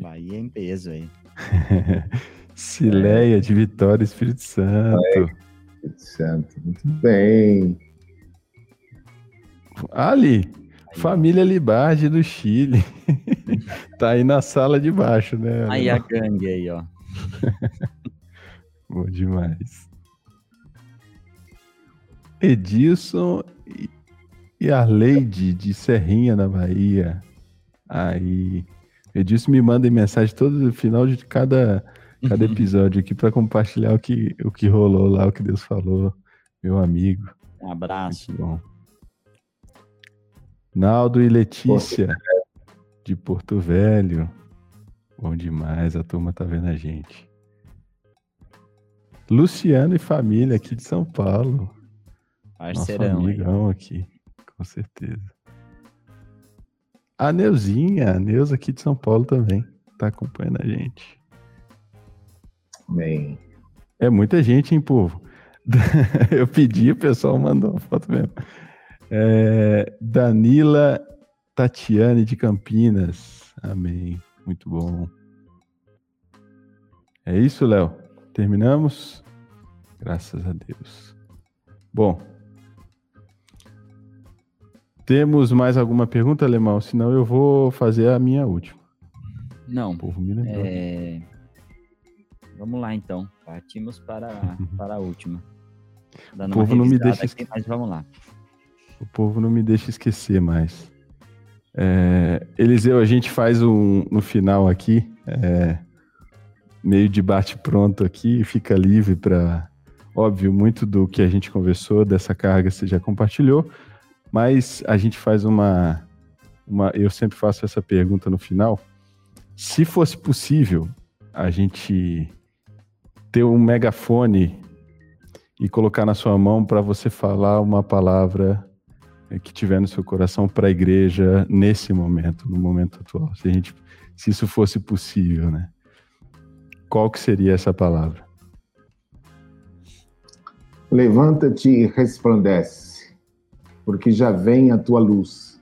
Bahia em peso aí. Cileia de Vitória, Espírito Santo. Espírito Santo, muito bem. Ali, aí. família Libardi do Chile. tá aí na sala de baixo, né? Aí a gangue aí, ó. Bom demais. Edilson e Arleide de Serrinha, na Bahia. Aí, Edilson me manda mensagem todo final de cada, cada uhum. episódio aqui para compartilhar o que, o que rolou lá, o que Deus falou, meu amigo. Um abraço. Muito bom. Naldo e Letícia, de Porto Velho. Bom demais, a turma tá vendo a gente. Luciano e família aqui de São Paulo. Parceirão. Nosso amigão aqui, com certeza. A Neuzinha, a Neuza aqui de São Paulo também, tá acompanhando a gente. Bem. É muita gente, hein, povo? Eu pedi, o pessoal mandou foto mesmo. É, Danila Tatiane de Campinas. Amém. Muito bom. É isso, Léo. Terminamos? Graças a Deus. Bom, temos mais alguma pergunta, Alemão? Senão eu vou fazer a minha última. Não. O povo me lembrou. É... Vamos lá, então. Partimos para, para a última. O povo não me deixa aqui, mas vamos lá. O povo não me deixa esquecer mais. É... Eliseu, a gente faz um no final aqui, é... meio de bate-pronto aqui, fica livre para. Óbvio, muito do que a gente conversou, dessa carga você já compartilhou, mas a gente faz uma, uma. Eu sempre faço essa pergunta no final. Se fosse possível a gente ter um megafone e colocar na sua mão para você falar uma palavra que tiver no seu coração para a igreja nesse momento, no momento atual. Se, gente, se isso fosse possível, né? Qual que seria essa palavra? Levanta-te e resplandece porque já vem a tua luz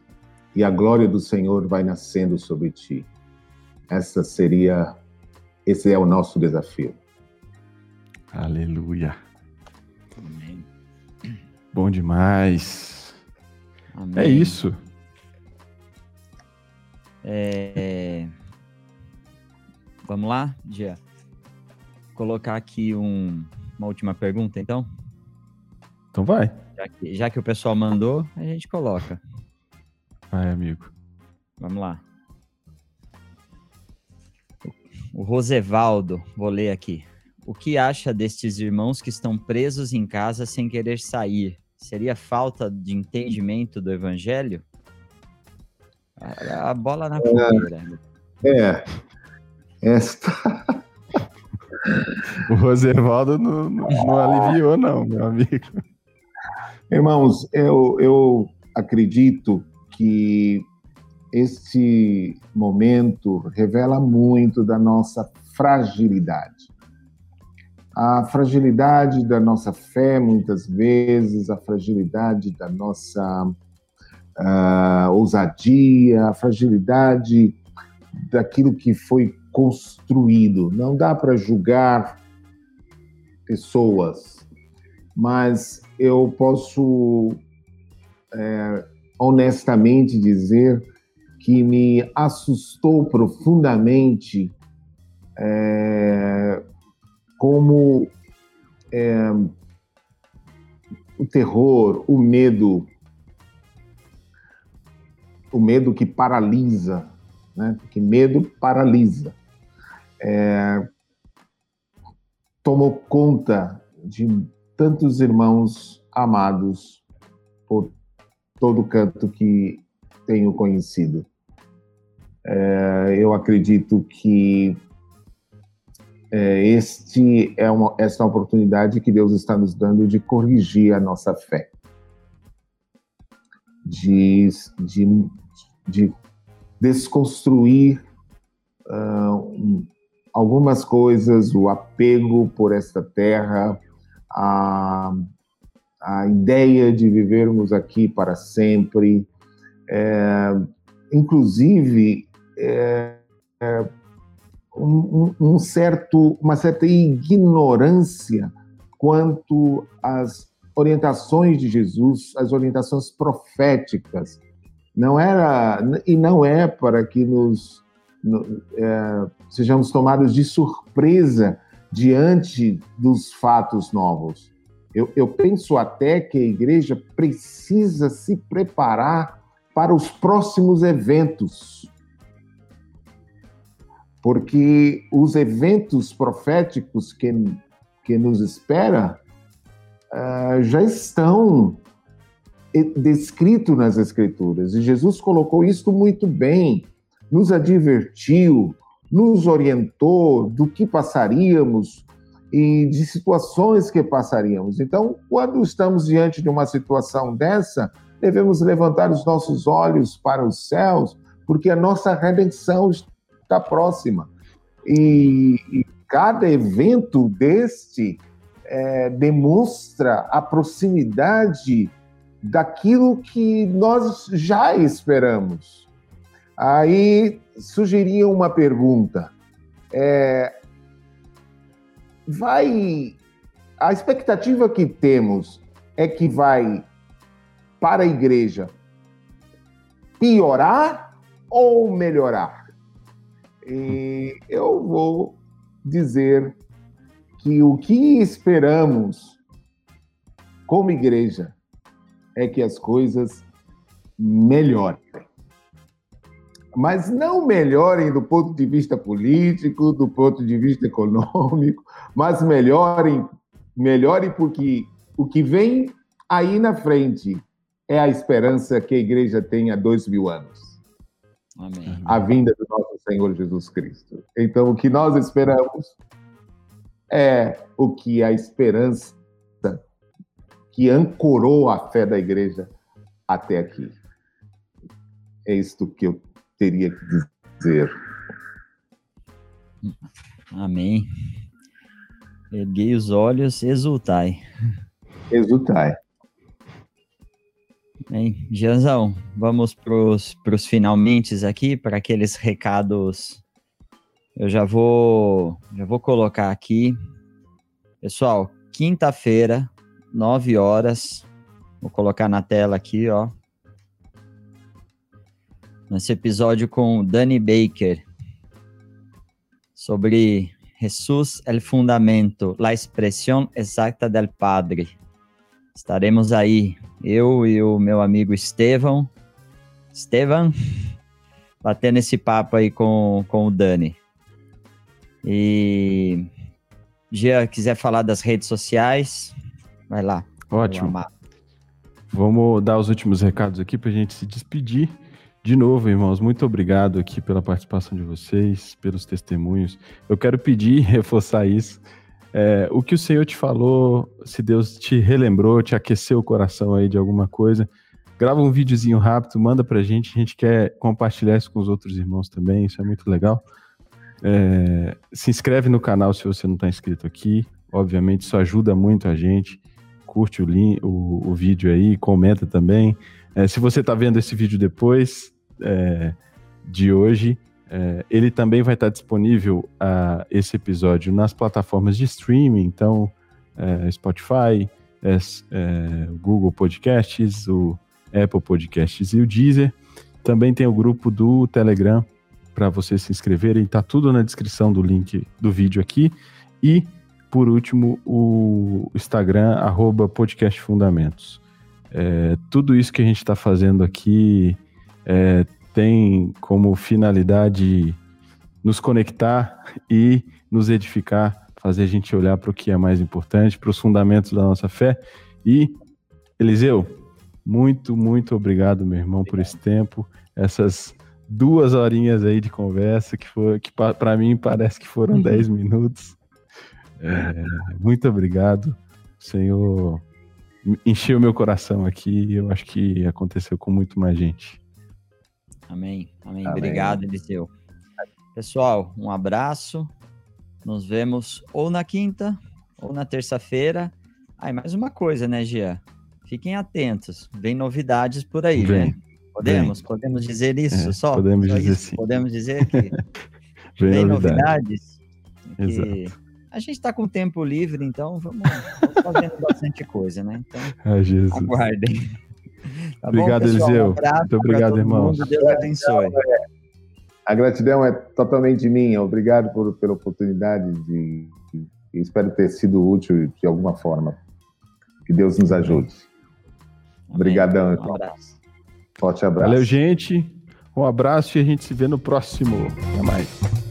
e a glória do Senhor vai nascendo sobre ti. Essa seria, esse é o nosso desafio. Aleluia. Amém. Bom demais. Amém. É isso. É... Vamos lá, Dia? Colocar aqui um, uma última pergunta, então? Então vai. Já que, já que o pessoal mandou, a gente coloca. Vai, amigo. Vamos lá. O Rosevaldo, vou ler aqui. O que acha destes irmãos que estão presos em casa sem querer sair? Seria falta de entendimento do evangelho? A, a bola na fogueira. É. Esta. o Rosevaldo não, não, não, aliviou, não, meu amigo. Irmãos, eu, eu acredito que este momento revela muito da nossa fragilidade. A fragilidade da nossa fé, muitas vezes, a fragilidade da nossa uh, ousadia, a fragilidade daquilo que foi construído. Não dá para julgar pessoas, mas eu posso é, honestamente dizer que me assustou profundamente é, como é, o terror, o medo, o medo que paralisa, né? Porque medo paralisa. É, tomou conta de tantos irmãos amados por todo canto que tenho conhecido. É, eu acredito que é, este é uma, esta é oportunidade que Deus está nos dando de corrigir a nossa fé, de, de, de desconstruir uh, algumas coisas, o apego por esta terra, a, a ideia de vivermos aqui para sempre, é, inclusive é, é, um, um, certo, uma certa ignorância quanto às orientações de Jesus, as orientações proféticas. Não era e não é para que nos no, é, sejamos tomados de surpresa diante dos fatos novos. Eu, eu penso até que a igreja precisa se preparar para os próximos eventos. Porque os eventos proféticos que, que nos espera uh, já estão descritos nas Escrituras. E Jesus colocou isso muito bem, nos advertiu, nos orientou do que passaríamos e de situações que passaríamos. Então, quando estamos diante de uma situação dessa, devemos levantar os nossos olhos para os céus, porque a nossa redenção está próxima. E, e cada evento deste é, demonstra a proximidade daquilo que nós já esperamos. Aí sugeria uma pergunta. É, vai. A expectativa que temos é que vai para a igreja piorar ou melhorar? E eu vou dizer que o que esperamos como igreja é que as coisas melhorem. Mas não melhorem do ponto de vista político, do ponto de vista econômico, mas melhorem, melhorem porque o que vem aí na frente é a esperança que a igreja tem há dois mil anos. Amém. A vinda do nosso Senhor Jesus Cristo. Então, o que nós esperamos é o que a esperança que ancorou a fé da igreja até aqui. É isto que eu teria que dizer. Amém. Erguei os olhos, exultai. Exultai. Bem, Janzão, vamos para os finalmente aqui, para aqueles recados. Eu já vou, já vou colocar aqui. Pessoal, quinta-feira, 9 horas. Vou colocar na tela aqui, ó. Nesse episódio com Danny Baker sobre Jesús el fundamento, la expresión exacta del Padre. Estaremos aí, eu e o meu amigo Estevão, Estevam, batendo esse papo aí com, com o Dani. E Gia, quiser falar das redes sociais, vai lá. Ótimo. Vamos dar os últimos recados aqui para a gente se despedir. De novo, irmãos, muito obrigado aqui pela participação de vocês, pelos testemunhos. Eu quero pedir, reforçar isso. É, o que o Senhor te falou, se Deus te relembrou, te aqueceu o coração aí de alguma coisa, grava um videozinho rápido, manda pra gente. A gente quer compartilhar isso com os outros irmãos também, isso é muito legal. É, se inscreve no canal se você não está inscrito aqui. Obviamente, isso ajuda muito a gente. Curte o, link, o, o vídeo aí, comenta também. É, se você está vendo esse vídeo depois é, de hoje, é, ele também vai estar disponível a, esse episódio nas plataformas de streaming, então é, Spotify, é, Google Podcasts, o Apple Podcasts e o Deezer. Também tem o grupo do Telegram para vocês se inscreverem. Tá tudo na descrição do link do vídeo aqui. E, por último, o Instagram, arroba Podcast Fundamentos. É, tudo isso que a gente está fazendo aqui é, tem como finalidade nos conectar e nos edificar, fazer a gente olhar para o que é mais importante, para os fundamentos da nossa fé. E, Eliseu, muito, muito obrigado, meu irmão, obrigado. por esse tempo, essas duas horinhas aí de conversa, que, foi, que para mim parece que foram uhum. dez minutos. É, muito obrigado. O Senhor encheu meu coração aqui e eu acho que aconteceu com muito mais gente. Amém. Amém. Amém. Obrigado, Eliseu. Pessoal, um abraço. Nos vemos ou na quinta ou na terça-feira. Aí, ah, mais uma coisa, né, Gia? Fiquem atentos. Vem novidades por aí, Vem. né? Podemos, Vem. podemos dizer isso é, só? Podemos só dizer isso? sim. Podemos dizer que vem novidades. Exato. A gente está com tempo livre, então vamos, vamos fazendo bastante coisa, né? Então, ah, Jesus. aguardem. Tá obrigado, bom, Eliseu. Um Muito obrigado, irmão. Deus abençoe. A gratidão é totalmente minha. Obrigado por, pela oportunidade de, de, espero ter sido útil de alguma forma. Que Deus nos ajude. Obrigadão. Um abraço. Forte abraço. Valeu, gente. Um abraço e a gente se vê no próximo. Até mais.